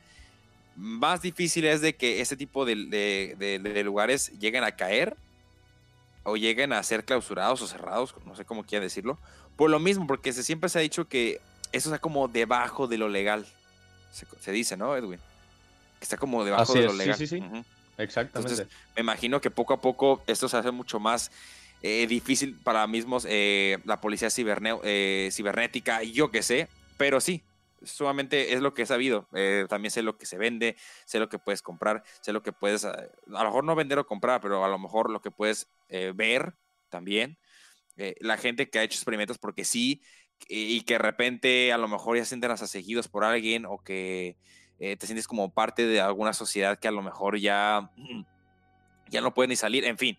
más difícil es de que ese tipo de, lugares lleguen a caer o lleguen a ser clausurados o cerrados, no sé cómo quiera decirlo. Por lo mismo, porque se, siempre se ha dicho que eso está como debajo de lo legal. Se, se dice, ¿no, Edwin? Que está como debajo Así de es, lo legal. Sí, sí, sí. Uh -huh. Exactamente. Entonces, me imagino que poco a poco esto se hace mucho más eh, difícil para mismos eh, la policía ciberne eh, cibernética, yo qué sé, pero sí, sumamente es lo que he sabido. Eh, también sé lo que se vende, sé lo que puedes comprar, sé lo que puedes, a, lo mejor no vender o comprar, pero a lo mejor lo que puedes ver también. La gente que ha hecho experimentos porque sí, y que de repente a lo mejor ya se sienten por alguien o que te sientes como parte de alguna sociedad que a lo mejor ya, ya no puede ni salir, en fin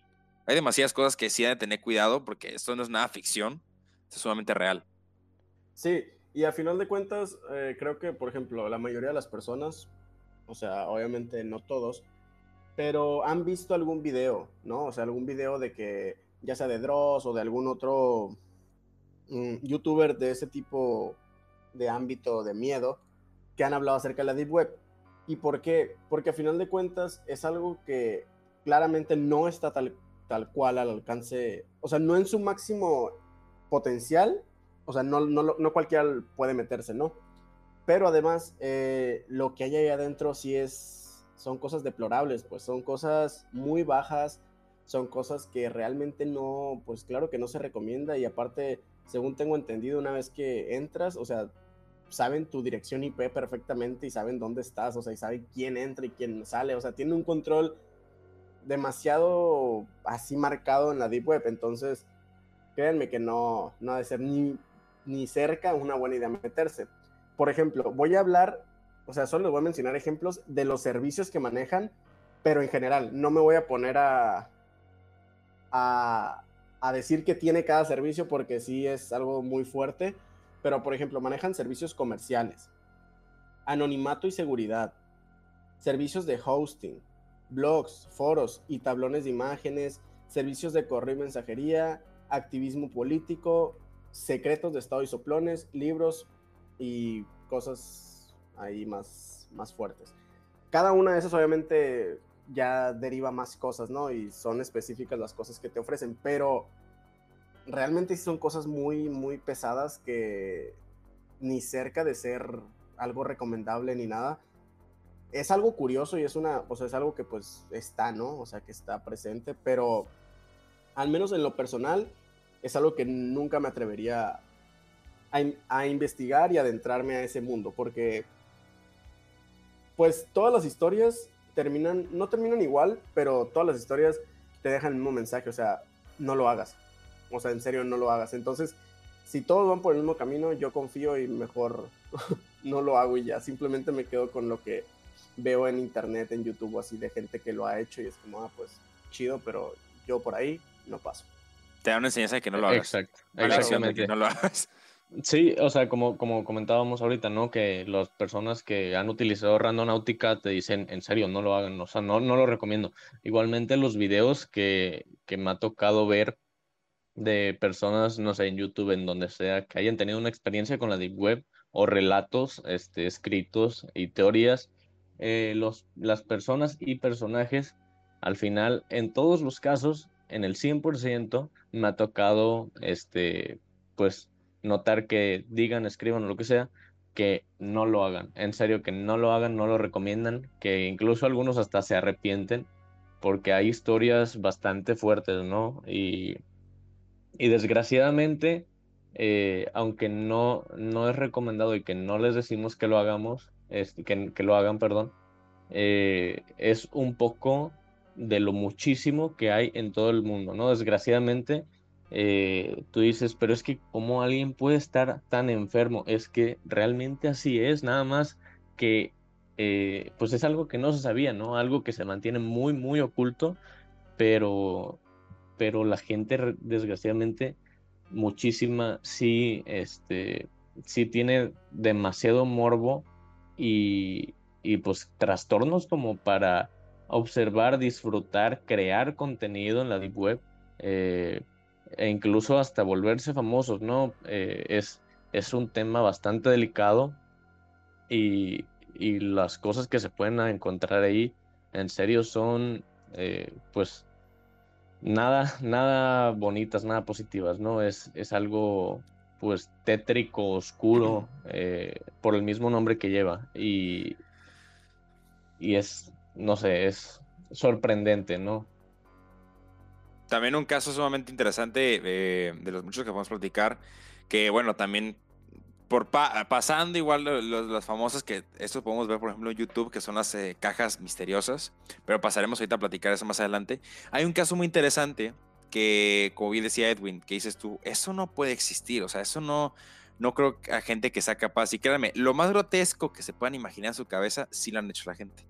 hay demasiadas cosas que sí hay de tener cuidado porque esto no es nada ficción, es sumamente real. Sí, y a final de cuentas, eh, creo que, por ejemplo, la mayoría de las personas, o sea, obviamente no todos, pero han visto algún video, ¿no? O sea, algún video de que, ya sea de Dross o de algún otro um, youtuber de ese tipo de ámbito de miedo, que han hablado acerca de la Deep Web. ¿Y por qué? Porque a final de cuentas es algo que claramente no está tal tal cual al alcance, o sea, no en su máximo potencial, o sea, no, no, no cualquiera puede meterse, ¿no? Pero además, eh, lo que hay ahí adentro sí es, son cosas deplorables, pues son cosas muy bajas, son cosas que realmente no, pues claro que no se recomienda y aparte, según tengo entendido, una vez que entras, o sea, saben tu dirección IP perfectamente y saben dónde estás, o sea, y saben quién entra y quién sale, o sea, tiene un control demasiado así marcado en la Deep Web. Entonces, créanme que no, no ha de ser ni, ni cerca una buena idea meterse. Por ejemplo, voy a hablar, o sea, solo les voy a mencionar ejemplos de los servicios que manejan, pero en general, no me voy a poner a, a, a decir que tiene cada servicio porque sí es algo muy fuerte. Pero, por ejemplo, manejan servicios comerciales, anonimato y seguridad, servicios de hosting, blogs, foros y tablones de imágenes, servicios de correo y mensajería, activismo político, secretos de Estado y soplones, libros y cosas ahí más, más fuertes. Cada una de esas obviamente ya deriva más cosas, ¿no? Y son específicas las cosas que te ofrecen, pero realmente son cosas muy, muy pesadas que ni cerca de ser algo recomendable ni nada. Es algo curioso y es una, o sea, es algo que pues está, ¿no? O sea, que está presente, pero al menos en lo personal es algo que nunca me atrevería a, a investigar y adentrarme a ese mundo, porque pues todas las historias terminan, no terminan igual, pero todas las historias te dejan el mismo mensaje, o sea, no lo hagas. O sea, en serio, no lo hagas. Entonces, si todos van por el mismo camino, yo confío y mejor no lo hago y ya. Simplemente me quedo con lo que veo en internet, en YouTube, así de gente que lo ha hecho y es como, ah, pues chido, pero yo por ahí no paso. Te da una enseñanza de que no lo hagas. Exacto, exactamente. Que no lo hagas. Sí, o sea, como, como comentábamos ahorita, ¿no? Que las personas que han utilizado Randonáutica te dicen, en serio, no lo hagan, o sea, no, no lo recomiendo. Igualmente los videos que, que me ha tocado ver de personas, no sé, en YouTube, en donde sea, que hayan tenido una experiencia con la Deep Web o relatos este, escritos y teorías, eh, los, las personas y personajes, al final, en todos los casos, en el 100%, me ha tocado, este, pues, notar que digan, escriban o lo que sea, que no lo hagan. En serio, que no lo hagan, no lo recomiendan, que incluso algunos hasta se arrepienten, porque hay historias bastante fuertes, ¿no? Y y desgraciadamente, eh, aunque no, no es recomendado y que no les decimos que lo hagamos, que, lo hagan, perdón, eh, es un poco de lo muchísimo que hay en todo el mundo, ¿no? Desgraciadamente, eh, tú dices, pero es que cómo alguien puede estar tan enfermo, es que realmente así es, nada más que pues es algo que no se sabía, ¿no? Algo que se mantiene muy, muy oculto, pero pero la gente desgraciadamente muchísima sí, este, sí tiene demasiado morbo y, y pues trastornos como para observar, disfrutar, crear contenido en la deep web eh, e incluso hasta volverse famosos, ¿no? Eh, es, es un tema bastante delicado y, y, las cosas que se pueden encontrar ahí en serio son eh, pues nada, nada bonitas, nada positivas, ¿no? Es, es algo pues tétrico, oscuro, eh, por el mismo nombre que lleva. Y, y es, no sé, es sorprendente, ¿no? También un caso sumamente interesante eh, de los muchos que a platicar, que bueno, también por pasando igual las famosas que esto podemos ver por ejemplo en YouTube que son las eh, cajas misteriosas pero pasaremos ahorita a platicar eso más adelante. Hay un caso muy interesante que como bien decía Edwin que dices tú eso no puede existir o sea eso no no creo que a gente que sea capaz y créanme lo más grotesco que se puedan imaginar en su cabeza sí lo han hecho la gente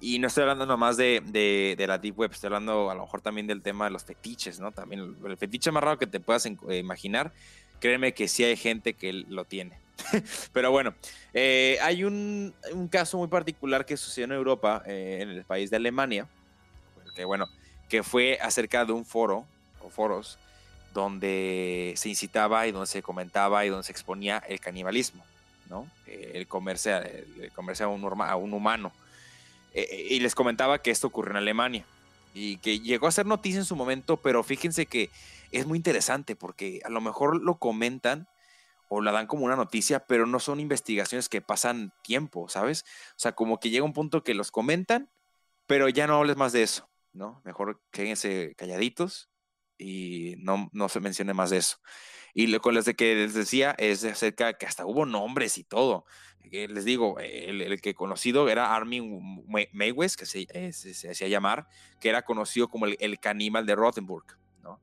y no estoy hablando nomás de, de, de, la Deep Web, estoy hablando a lo mejor también del tema de los fetiches, ¿no? También el, el fetiche más raro que te puedas eh, imaginar créeme que sí hay gente que lo tiene. Pero bueno, eh, hay un, caso muy particular que sucedió en Europa, eh, en el país de Alemania, que bueno, que fue acerca de un foro o foros donde se incitaba y donde se comentaba y donde se exponía el canibalismo, ¿no? Eh, el comerse, el comerse a, un, a un humano. Y les comentaba que esto ocurrió en Alemania y que llegó a ser noticia en su momento, pero fíjense que es muy interesante porque a lo mejor lo comentan o la dan como una noticia, pero no son investigaciones que pasan tiempo, ¿sabes? O sea, como que llega un punto que los comentan, pero ya no hables más de eso, ¿no? Mejor quédense calladitos y no, no se mencione más de eso. Y lo con las de que les decía es acerca que hasta hubo nombres y todo. les digo, el, que conocido era Armin Maywes, que se, eh, se, hacía llamar, que era conocido como el, el caníbal de Rothenburg, ¿no?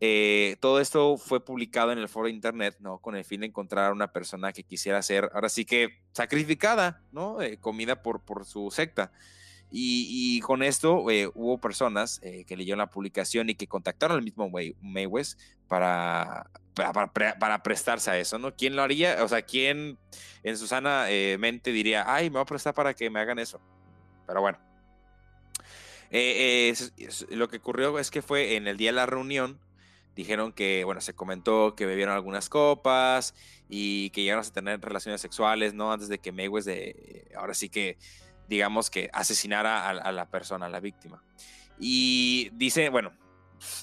Eh, todo esto fue publicado en el foro de internet, ¿no? Con el fin de encontrar a una persona que quisiera ser, ahora sí que sacrificada, ¿no? Eh, comida por, por su secta. Y, con esto eh, hubo personas que leyeron la publicación y que contactaron al mismo Maywes para, para, para, prestarse a eso, ¿no? ¿Quién lo haría? O sea, ¿quién en su sana mente diría, ay, me voy a prestar para que me hagan eso? Pero bueno. lo que ocurrió es que fue en el día de la reunión, dijeron que, bueno, se comentó que bebieron algunas copas y que llegaron a tener relaciones sexuales, ¿no? Antes de que Mayweather, de, ahora sí que digamos que asesinara a, la persona, a la víctima. Y dice, bueno,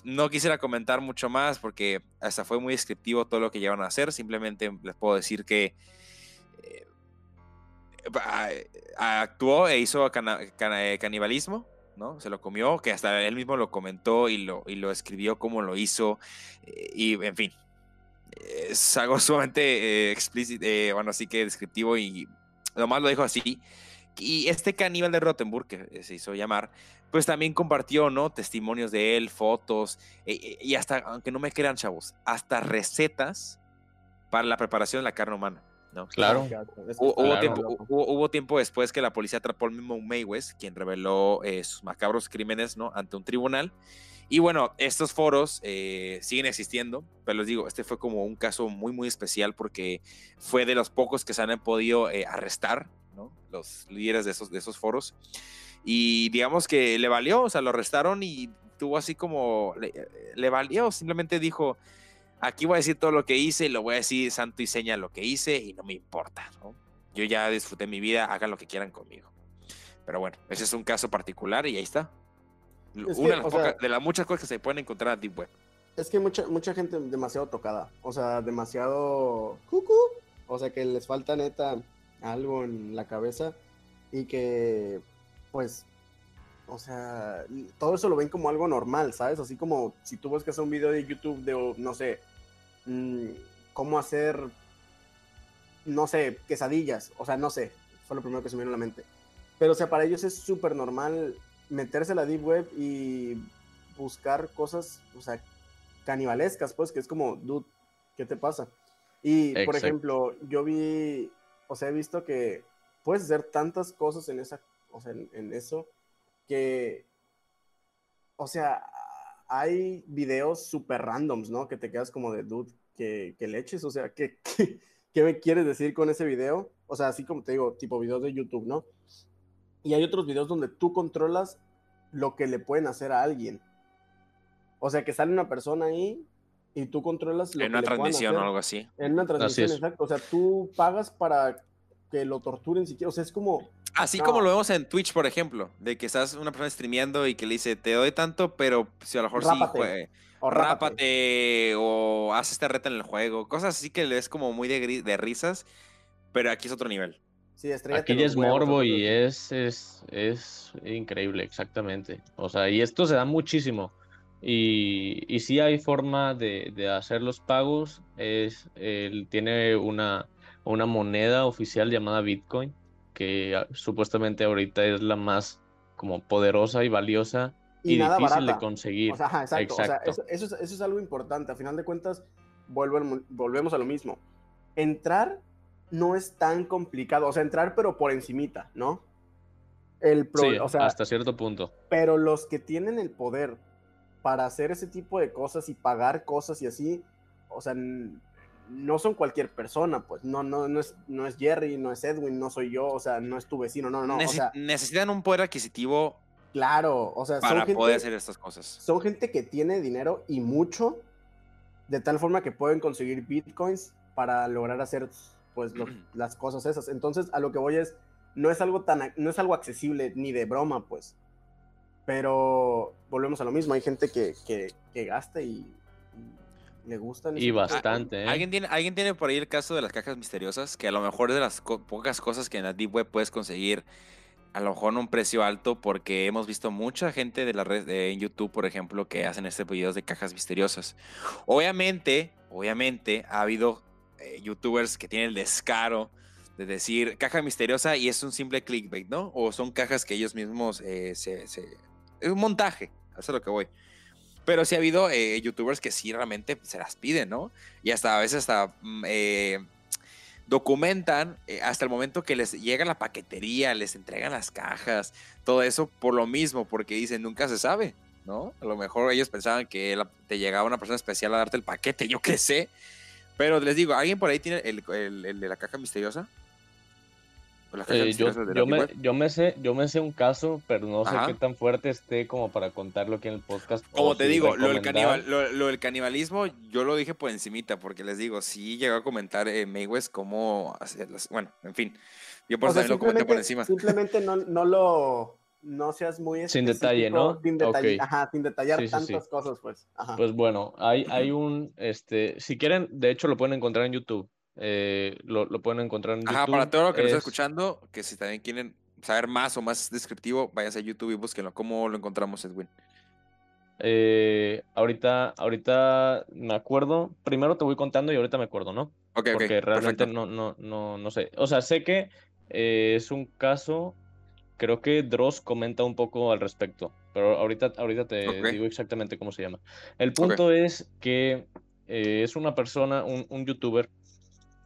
no quisiera comentar mucho más porque hasta fue muy descriptivo todo lo que llevan a hacer. Simplemente les puedo decir que eh, actuó e hizo eh, canibalismo, ¿no? Se lo comió, que hasta él mismo lo comentó y lo, y lo escribió como lo hizo. Eh, y en fin, es algo sumamente explícito, bueno, así que descriptivo y nomás lo dijo así. Y este caníbal de Rottenburg, que se hizo llamar, pues también compartió, ¿no? Testimonios de él, fotos, eh, eh, y hasta, aunque no me crean, chavos, hasta recetas para la preparación de la carne humana. ¿no? Claro. Hubo, Tiempo, después que la policía atrapó al mismo Mayweather, quien reveló eh, sus macabros crímenes ¿no? ante un tribunal. Y bueno, estos foros siguen existiendo, pero les digo, este fue como un caso muy, muy especial porque fue de los pocos que se han podido arrestar los líderes de esos, de esos foros. Y digamos que le valió, o sea, lo arrestaron y tuvo así como, le, valió, simplemente dijo, aquí voy a decir todo lo que hice y lo voy a decir santo y seña lo que hice y no me importa, Yo ya disfruté mi vida, hagan lo que quieran conmigo. Pero bueno, ese es un caso particular y ahí está. Una de, las muchas cosas que se pueden encontrar en Deep Web. Es que mucha, mucha gente demasiado tocada, o sea, demasiado cucu, o sea, que les falta neta algo en la cabeza y que, pues, o sea, todo eso lo ven como algo normal, ¿sabes? Así como si tú buscas un video de YouTube de, no sé, mm, cómo hacer, no sé, quesadillas, o sea, no sé, fue lo primero que se me vino a la mente. Pero, o sea, para ellos es súper normal meterse a la Deep Web y buscar cosas, o sea, canibalescas, pues, que es como, dude, ¿qué te pasa? Y, por ejemplo, yo vi o sea, he visto que puedes hacer tantas cosas en esa, o sea, en, eso, que, o sea, hay videos súper randoms, ¿no? Que te quedas como de, dude, que, que leches, o sea, ¿qué, ¿qué, me quieres decir con ese video? O sea, así como te digo, tipo videos de YouTube, ¿no? Y hay otros videos donde tú controlas lo que le pueden hacer a alguien. O sea, que sale una persona ahí y tú controlas lo en una transmisión o algo así. En una transmisión, exacto. O sea, tú pagas para que lo torturen siquiera. O sea, es como. Así como lo vemos en Twitch, por ejemplo, de que estás una persona streameando y que le dice, te doy tanto, pero si a lo mejor sí, fue, o rápate, o haz esta reta en el juego. Cosas así que le es como muy de, de risas, pero aquí es otro nivel. Sí, Aquí ya es morbo y es, es, es increíble, exactamente. O sea, y esto se da muchísimo. Y, y sí hay forma de, de hacer los pagos. Es, él tiene una, una moneda oficial llamada Bitcoin, que supuestamente ahorita es la más como poderosa y valiosa y, difícil de conseguir. exacto. eso, eso, es, algo importante. A final de cuentas, volvemos a lo mismo. Entrar no es tan complicado. O sea, entrar pero por encimita, ¿no? El sí, hasta cierto punto. Pero los que tienen el poder para hacer ese tipo de cosas y pagar cosas y así, o sea, no son cualquier persona, pues, no, no, no, es, no es Jerry, no es Edwin, no soy yo, o sea, no es tu vecino, no, no. necesitan un poder adquisitivo. Claro, o sea, para poder hacer estas cosas. Son gente que tiene dinero y mucho, de tal forma que pueden conseguir bitcoins para lograr hacer, pues, las cosas esas. Entonces, a lo que voy es, no es algo tan, no es algo accesible ni de broma, pues. Pero volvemos a lo mismo, hay gente que, que, gasta y, le gustan. Y bastante. ¿eh? ¿Alguien, tiene, ¿Alguien tiene por ahí el caso de las cajas misteriosas? Que a lo mejor es de las pocas cosas que en la Deep Web puedes conseguir a lo mejor en un precio alto porque hemos visto mucha gente de la red en YouTube, por ejemplo, que hacen este videos de cajas misteriosas. Obviamente, obviamente ha habido eh, youtubers que tienen el descaro de decir caja misteriosa y es un simple clickbait, ¿no? O son cajas que ellos mismos eh, se es un montaje, eso es lo que voy. Pero sí ha habido eh, youtubers que sí realmente se las piden, ¿no? Y hasta a veces hasta mm, eh, documentan eh, hasta el momento que les llega la paquetería, les entregan las cajas, todo eso por lo mismo, porque dicen, nunca se sabe, ¿no? A lo mejor ellos pensaban que te llegaba una persona especial a darte el paquete, yo qué sé. Pero les digo, ¿alguien por ahí tiene el de la caja misteriosa? Eh, yo, me, yo, me, sé, yo me sé un caso, pero no sé qué tan fuerte esté como para contarlo aquí en el podcast. Como te digo, lo del, canibal, lo, del, canibalismo yo lo dije por encimita, porque les digo, sí llegó a comentar eh, Mayweather cómo hacerlas. Bueno, en fin. Yo por eso lo comenté por encima. Simplemente no, no lo no seas muy sin detalle, ¿no? Sin, detalle, ajá, sin detallar tantas cosas, pues. Pues bueno, hay, hay un, este, si quieren, de hecho lo pueden encontrar en YouTube. Eh, lo, lo, pueden encontrar en YouTube. Ajá, para todo lo que nos está escuchando, que si también quieren saber más o más descriptivo, váyanse a YouTube y búsquenlo. ¿Cómo lo encontramos, Edwin? Eh, ahorita, ahorita me acuerdo. Primero te voy contando y ahorita me acuerdo, ¿no? Ok, Porque realmente no, no, no, no sé. O sea, sé que eh, es un caso Creo que Dross comenta un poco al respecto, pero ahorita, ahorita te digo exactamente cómo se llama. El punto es que eh, es una persona, un, youtuber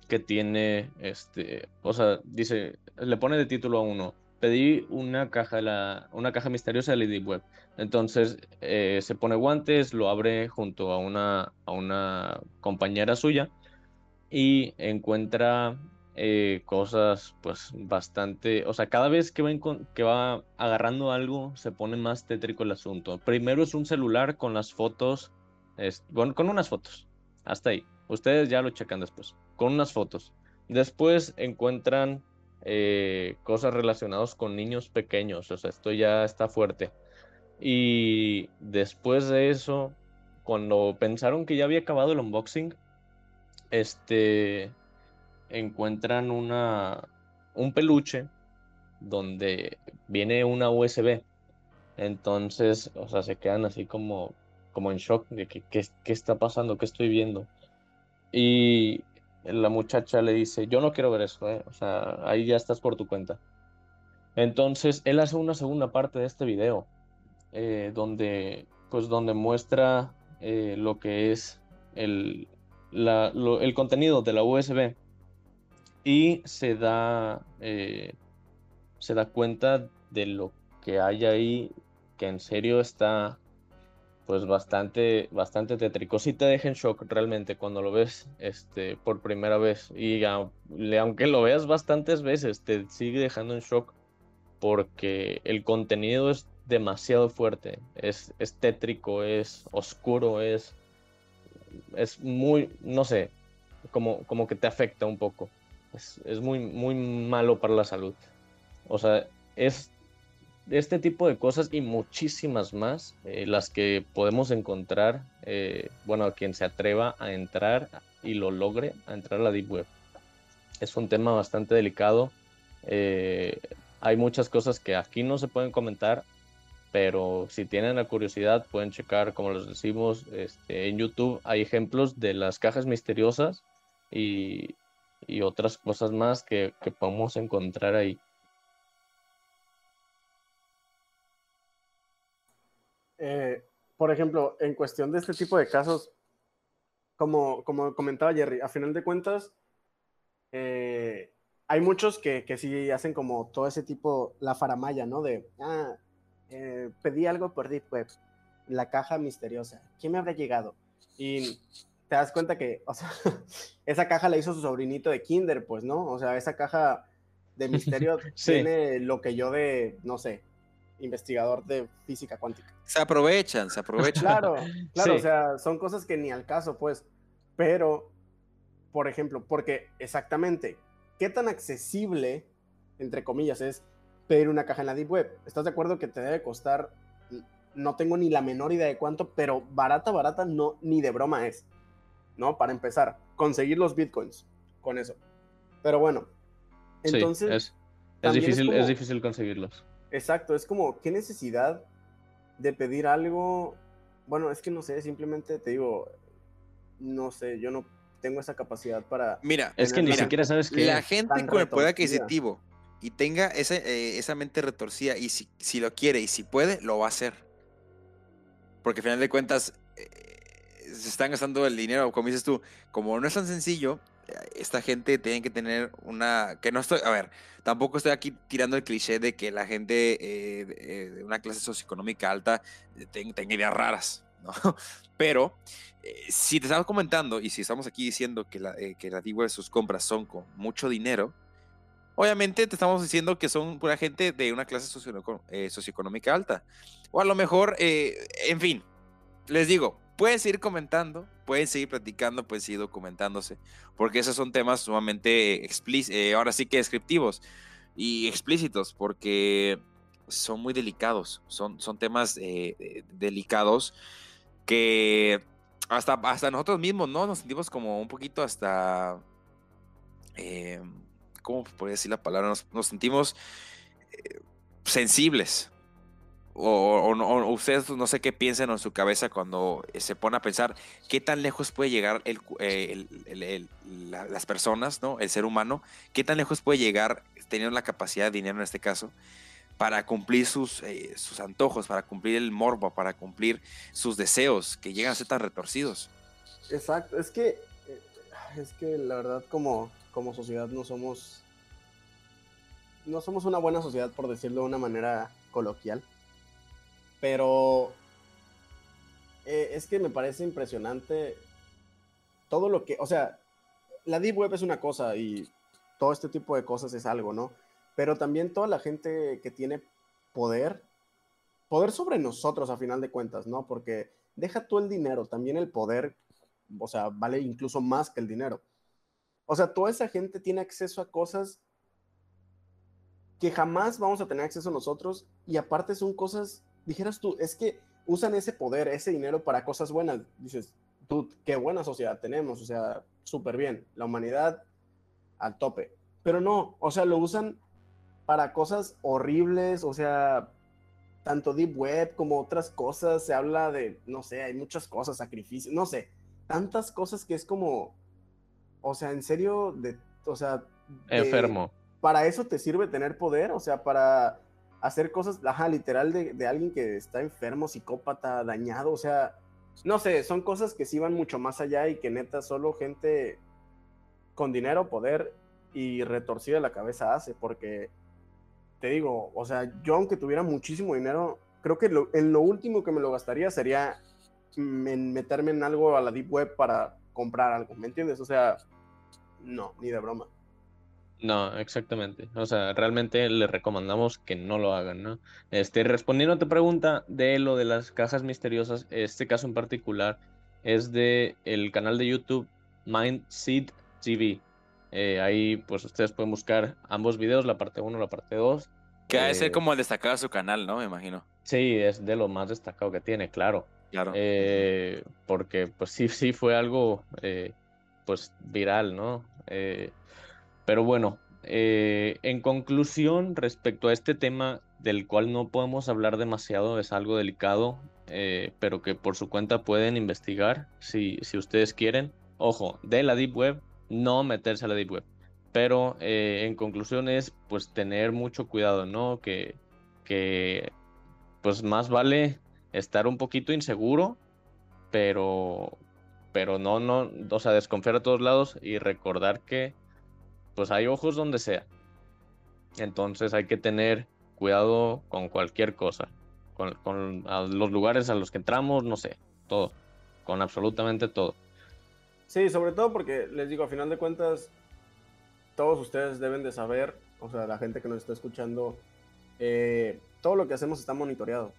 que tiene, este, o sea, dice, le pone de título a uno, pedí una caja, la, una caja misteriosa de Lady Web. Entonces eh, se pone guantes, lo abre junto a una, a una compañera suya y encuentra eh, cosas pues bastante, o sea, cada vez que va, que va agarrando algo se pone más tétrico el asunto. Primero es un celular con las fotos, es, con, con unas fotos, hasta ahí. Ustedes ya lo checan después, con unas fotos. Después encuentran eh, cosas relacionadas con niños pequeños, o sea, esto ya está fuerte. Y después de eso, cuando pensaron que ya había acabado el unboxing, este encuentran una, un peluche donde viene una USB. Entonces, o sea, se quedan así como, como en shock de que qué está pasando, qué estoy viendo. Y la muchacha le dice, yo no quiero ver eso, ¿eh? o sea, ahí ya estás por tu cuenta. Entonces, él hace una segunda parte de este video, eh, donde, pues, donde muestra eh, lo que es el, el contenido de la USB y se da, se da cuenta de lo que hay ahí, que en serio está pues bastante, bastante tétrico. Sí te deja en shock realmente cuando lo ves este, por primera vez. Y aunque lo veas bastantes veces, te sigue dejando en shock porque el contenido es demasiado fuerte. Es, es tétrico, es oscuro, es, es muy, no sé, como, como que te afecta un poco es, muy, muy malo para la salud. O sea, es este tipo de cosas y muchísimas más eh, las que podemos encontrar, eh, bueno, quien se atreva a entrar y lo logre a entrar a la Deep Web. Es un tema bastante delicado. Eh, hay muchas cosas que aquí no se pueden comentar, pero si tienen la curiosidad pueden checar, como les decimos, este, en YouTube hay ejemplos de las cajas misteriosas y, y otras cosas más que, podemos encontrar ahí. Eh, por ejemplo, en cuestión de este tipo de casos, como, como comentaba Jerry, a final de cuentas, eh, hay muchos que, que, sí hacen como todo ese tipo, la faramaya, ¿no? De, ah, eh, pedí algo por Deep Web, la caja misteriosa, ¿quién me habrá llegado? Y te das cuenta que, o sea, esa caja la hizo su sobrinito de Kinder, pues, ¿no? O sea, esa caja de misterio tiene lo que yo de, no sé, investigador de física cuántica. Se aprovechan, se aprovechan. Claro, claro, o sea, son cosas que ni al caso, pues, pero, por ejemplo, porque exactamente, ¿qué tan accesible, entre comillas, es pedir una caja en la Deep Web? ¿Estás de acuerdo que te debe costar, no tengo ni la menor idea de cuánto, pero barata, barata, no, ni de broma es. ¿no? Para empezar, conseguir los bitcoins con eso. Pero bueno, entonces... es, difícil, es, difícil conseguirlos. Exacto, es como, ¿qué necesidad de pedir algo? Bueno, es que no sé, simplemente te digo, no sé, yo no tengo esa capacidad para... Mira, es que ni siquiera sabes que... La gente con el poder adquisitivo y tenga esa, eh, esa mente retorcida y si, si, lo quiere y si puede, lo va a hacer. Porque al final de cuentas, eh, se están gastando el dinero, como dices tú, como no es tan sencillo, esta gente tiene que tener una, que no estoy, a ver, tampoco estoy aquí tirando el cliché de que la gente eh, eh, de una clase socioeconómica alta eh, tenga ideas raras, ¿no? Pero si te estamos comentando y si estamos aquí diciendo que la, que la de sus compras son con mucho dinero, obviamente te estamos diciendo que son pura gente de una clase socioeconómica alta. O a lo mejor, en fin, les digo, pueden seguir comentando, pueden seguir platicando, pueden seguir documentándose, porque esos son temas sumamente explícitos, eh, ahora sí que descriptivos y explícitos, porque son muy delicados, son, son temas eh, delicados que hasta, hasta nosotros mismos, ¿no? Nos sentimos como un poquito hasta, eh, ¿cómo podría decir la palabra? Nos, sentimos sensibles o, ustedes no sé qué piensan en su cabeza cuando se pone a pensar qué tan lejos puede llegar el, eh, las personas, ¿no? El ser humano, qué tan lejos puede llegar teniendo la capacidad de dinero en este caso para cumplir sus, eh, sus antojos, para cumplir el morbo, para cumplir sus deseos que llegan a ser tan retorcidos. Exacto, es que eh, es que la verdad como, como sociedad no somos no somos una buena sociedad por decirlo de una manera coloquial pero eh, es que me parece impresionante todo lo que, o sea, la Deep Web es una cosa y todo este tipo de cosas es algo, ¿no? Pero también toda la gente que tiene poder, poder sobre nosotros a final de cuentas, ¿no? Porque deja tú el dinero, también el poder, o sea, vale incluso más que el dinero. O sea, toda esa gente tiene acceso a cosas que jamás vamos a tener acceso nosotros y aparte son cosas dijeras tú, es que usan ese poder, ese dinero para cosas buenas. Dices, tú, qué buena sociedad tenemos, o sea, súper bien, la humanidad al tope. Pero no, o sea, lo usan para cosas horribles, o sea, tanto Deep Web como otras cosas, se habla de, no sé, hay muchas cosas, sacrificios, no sé, tantas cosas que es como, o sea, en serio, de, o sea... Enfermo. Para eso te sirve tener poder, o sea, para hacer cosas, ajá, literal de, alguien que está enfermo, psicópata, dañado, o sea, no sé, son cosas que sí van mucho más allá y que neta solo gente con dinero, poder y retorcida la cabeza hace, porque te digo, o sea, yo aunque tuviera muchísimo dinero, creo que en lo último que me lo gastaría sería meterme en algo a la Deep Web para comprar algo, ¿me entiendes? O sea, no, ni de broma. No, exactamente. O sea, realmente le recomendamos que no lo hagan, ¿no? Este, respondiendo a tu pregunta de lo de las cajas misteriosas, este caso en particular es de el canal de YouTube Mindseed TV. Eh, ahí, pues ustedes pueden buscar ambos videos, la parte 1 y la parte 2. Que debe ser eh, como el destacado de su canal, ¿no? Me imagino. Sí, es de lo más destacado que tiene, claro. Claro. Eh, porque, pues sí, sí fue algo, pues, viral, ¿no? Pero bueno, eh, en conclusión, respecto a este tema del cual no podemos hablar demasiado, es algo delicado, eh, pero que por su cuenta pueden investigar si, si ustedes quieren. Ojo, de la Deep Web, no meterse a la Deep Web. Pero eh, en conclusión es pues tener mucho cuidado, ¿no? Que, que pues más vale estar un poquito inseguro, pero, pero no, no, o sea, desconfiar a todos lados y recordar que pues hay ojos donde sea. Entonces hay que tener cuidado con cualquier cosa, con, los lugares a los que entramos, no sé, todo, con absolutamente todo. Sí, sobre todo porque les digo, a final de cuentas, todos ustedes deben de saber, o sea, la gente que nos está escuchando, eh, todo lo que hacemos está monitoreado.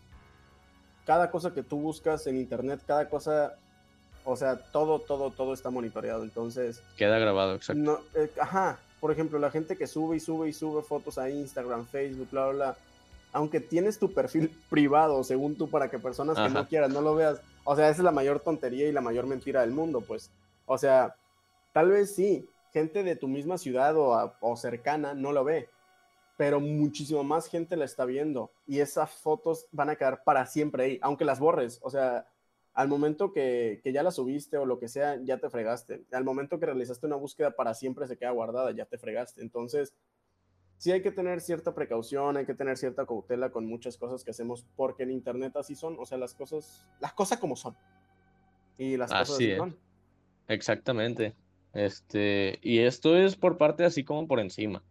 Cada cosa que tú buscas en internet, cada cosa, o sea, todo, todo, todo está monitoreado. Entonces. Queda grabado, exacto. No, eh, ajá, por ejemplo, la gente que sube y sube y sube fotos a Instagram, Facebook, bla, bla, bla, aunque tienes tu perfil privado, según tú, para que personas que no quieran no lo veas, o sea, esa es la mayor tontería y la mayor mentira del mundo, pues. O sea, tal vez sí, gente de tu misma ciudad o, o cercana no lo ve, pero muchísimo más gente la está viendo y esas fotos van a quedar para siempre ahí, aunque las borres. O sea, al momento que, ya la subiste o lo que sea, ya te fregaste. Al momento que realizaste una búsqueda para siempre se queda guardada, ya te fregaste. Entonces, sí hay que tener cierta precaución, hay que tener cierta cautela con muchas cosas que hacemos, porque en Internet así son, o sea, las cosas, las cosas como son. Y las cosas así son. Exactamente. Este, y esto es por parte así como por encima.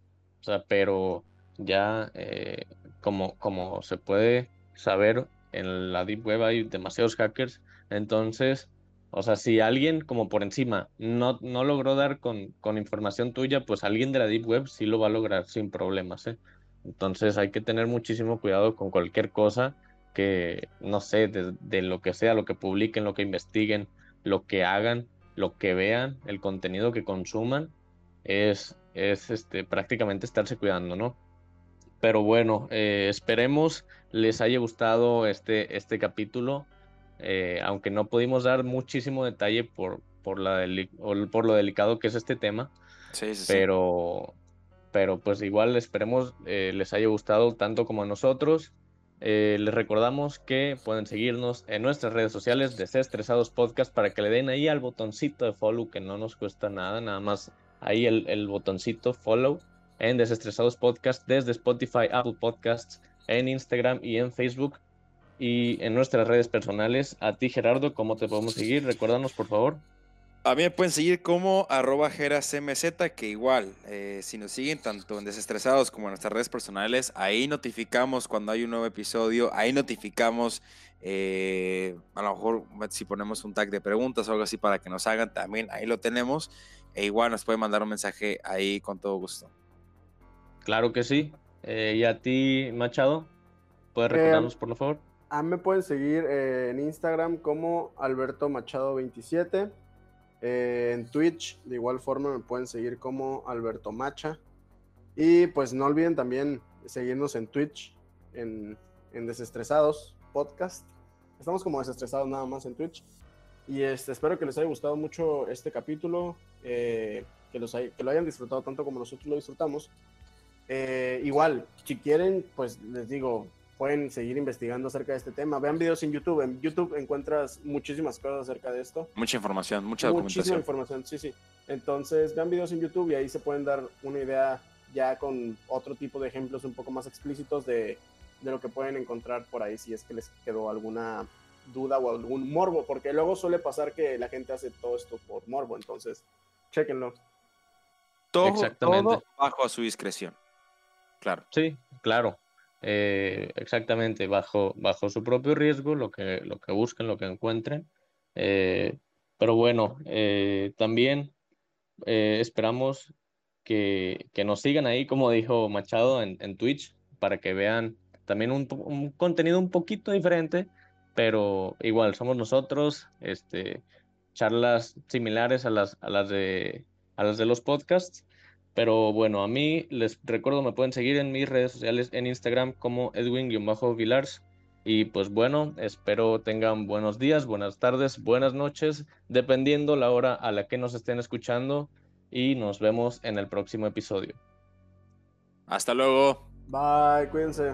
O sea, pero ya eh, como, como se puede saber, en la Deep Web hay demasiados hackers entonces, o sea, si alguien como por encima no, no logró dar con, con, información tuya, pues alguien de la Deep Web sí lo va a lograr sin problemas. ¿eh? Entonces hay que tener muchísimo cuidado con cualquier cosa que, no sé, de, lo que sea, lo que publiquen, lo que investiguen, lo que hagan, lo que vean, el contenido que consuman, es, es este, prácticamente estarse cuidando, ¿no? Pero bueno, eh, esperemos les haya gustado este, este capítulo, eh, aunque no pudimos dar muchísimo detalle por, por, la por lo delicado que es este tema. Sí, sí, pero, pero pues igual esperemos eh, les haya gustado tanto como a nosotros. les recordamos que pueden seguirnos en nuestras redes sociales, Desestresados Podcast, para que le den ahí al botoncito de follow, que no nos cuesta nada, nada más ahí el, el botoncito follow en Desestresados Podcast desde Spotify, Apple Podcasts, en Instagram y en Facebook y en nuestras redes personales. A ti, Gerardo, ¿cómo te podemos seguir? Recuérdanos, por favor. A mí me pueden seguir como arroba gerasmz, que igual, eh, si nos siguen tanto en Desestresados como en nuestras redes personales, ahí notificamos cuando hay un nuevo episodio, ahí notificamos, eh, a lo mejor si ponemos un tag de preguntas o algo así para que nos hagan, también ahí lo tenemos. E igual nos pueden mandar un mensaje ahí con todo gusto. Claro que sí. Eh, ¿Y a ti, Machado? ¿Puedes eh, recordarnos, por favor? Me pueden seguir eh, en Instagram como Alberto Machado27. en Twitch, de igual forma, me pueden seguir como Alberto Macha. Y pues no olviden también seguirnos en Twitch, en, Desestresados Podcast. Estamos como desestresados nada más en Twitch. Y este, espero que les haya gustado mucho este capítulo, que, los que lo hayan disfrutado tanto como nosotros lo disfrutamos. Eh, igual, si quieren, pues les digo, pueden seguir investigando acerca de este tema. Vean videos en YouTube. En YouTube encuentras muchísimas cosas acerca de esto. Mucha información, mucha documentación. Muchísima información, sí, sí. Entonces, vean videos en YouTube y ahí se pueden dar una idea ya con otro tipo de ejemplos un poco más explícitos de, de lo que pueden encontrar por ahí si es que les quedó alguna duda o algún morbo, porque luego suele pasar que la gente hace todo esto por morbo, entonces, chéquenlo. Todo, Exactamente. todo bajo a su discreción. Claro. Sí, claro. Eh, exactamente, bajo, bajo su propio riesgo, lo que, lo que busquen, lo que encuentren. Eh, pero bueno, eh, también esperamos que, nos sigan ahí, como dijo Machado, en, Twitch, para que vean también un, un, contenido un poquito diferente, pero igual somos nosotros, este, charlas similares a las, a las, de, a las de los podcasts. Pero bueno, a mí les recuerdo, me pueden seguir en mis redes sociales en Instagram como Edwin-Vilars. Y pues bueno, espero tengan buenos días, buenas tardes, buenas noches, dependiendo la hora a la que nos estén escuchando. Y nos vemos en el próximo episodio. Hasta luego. Bye, cuídense.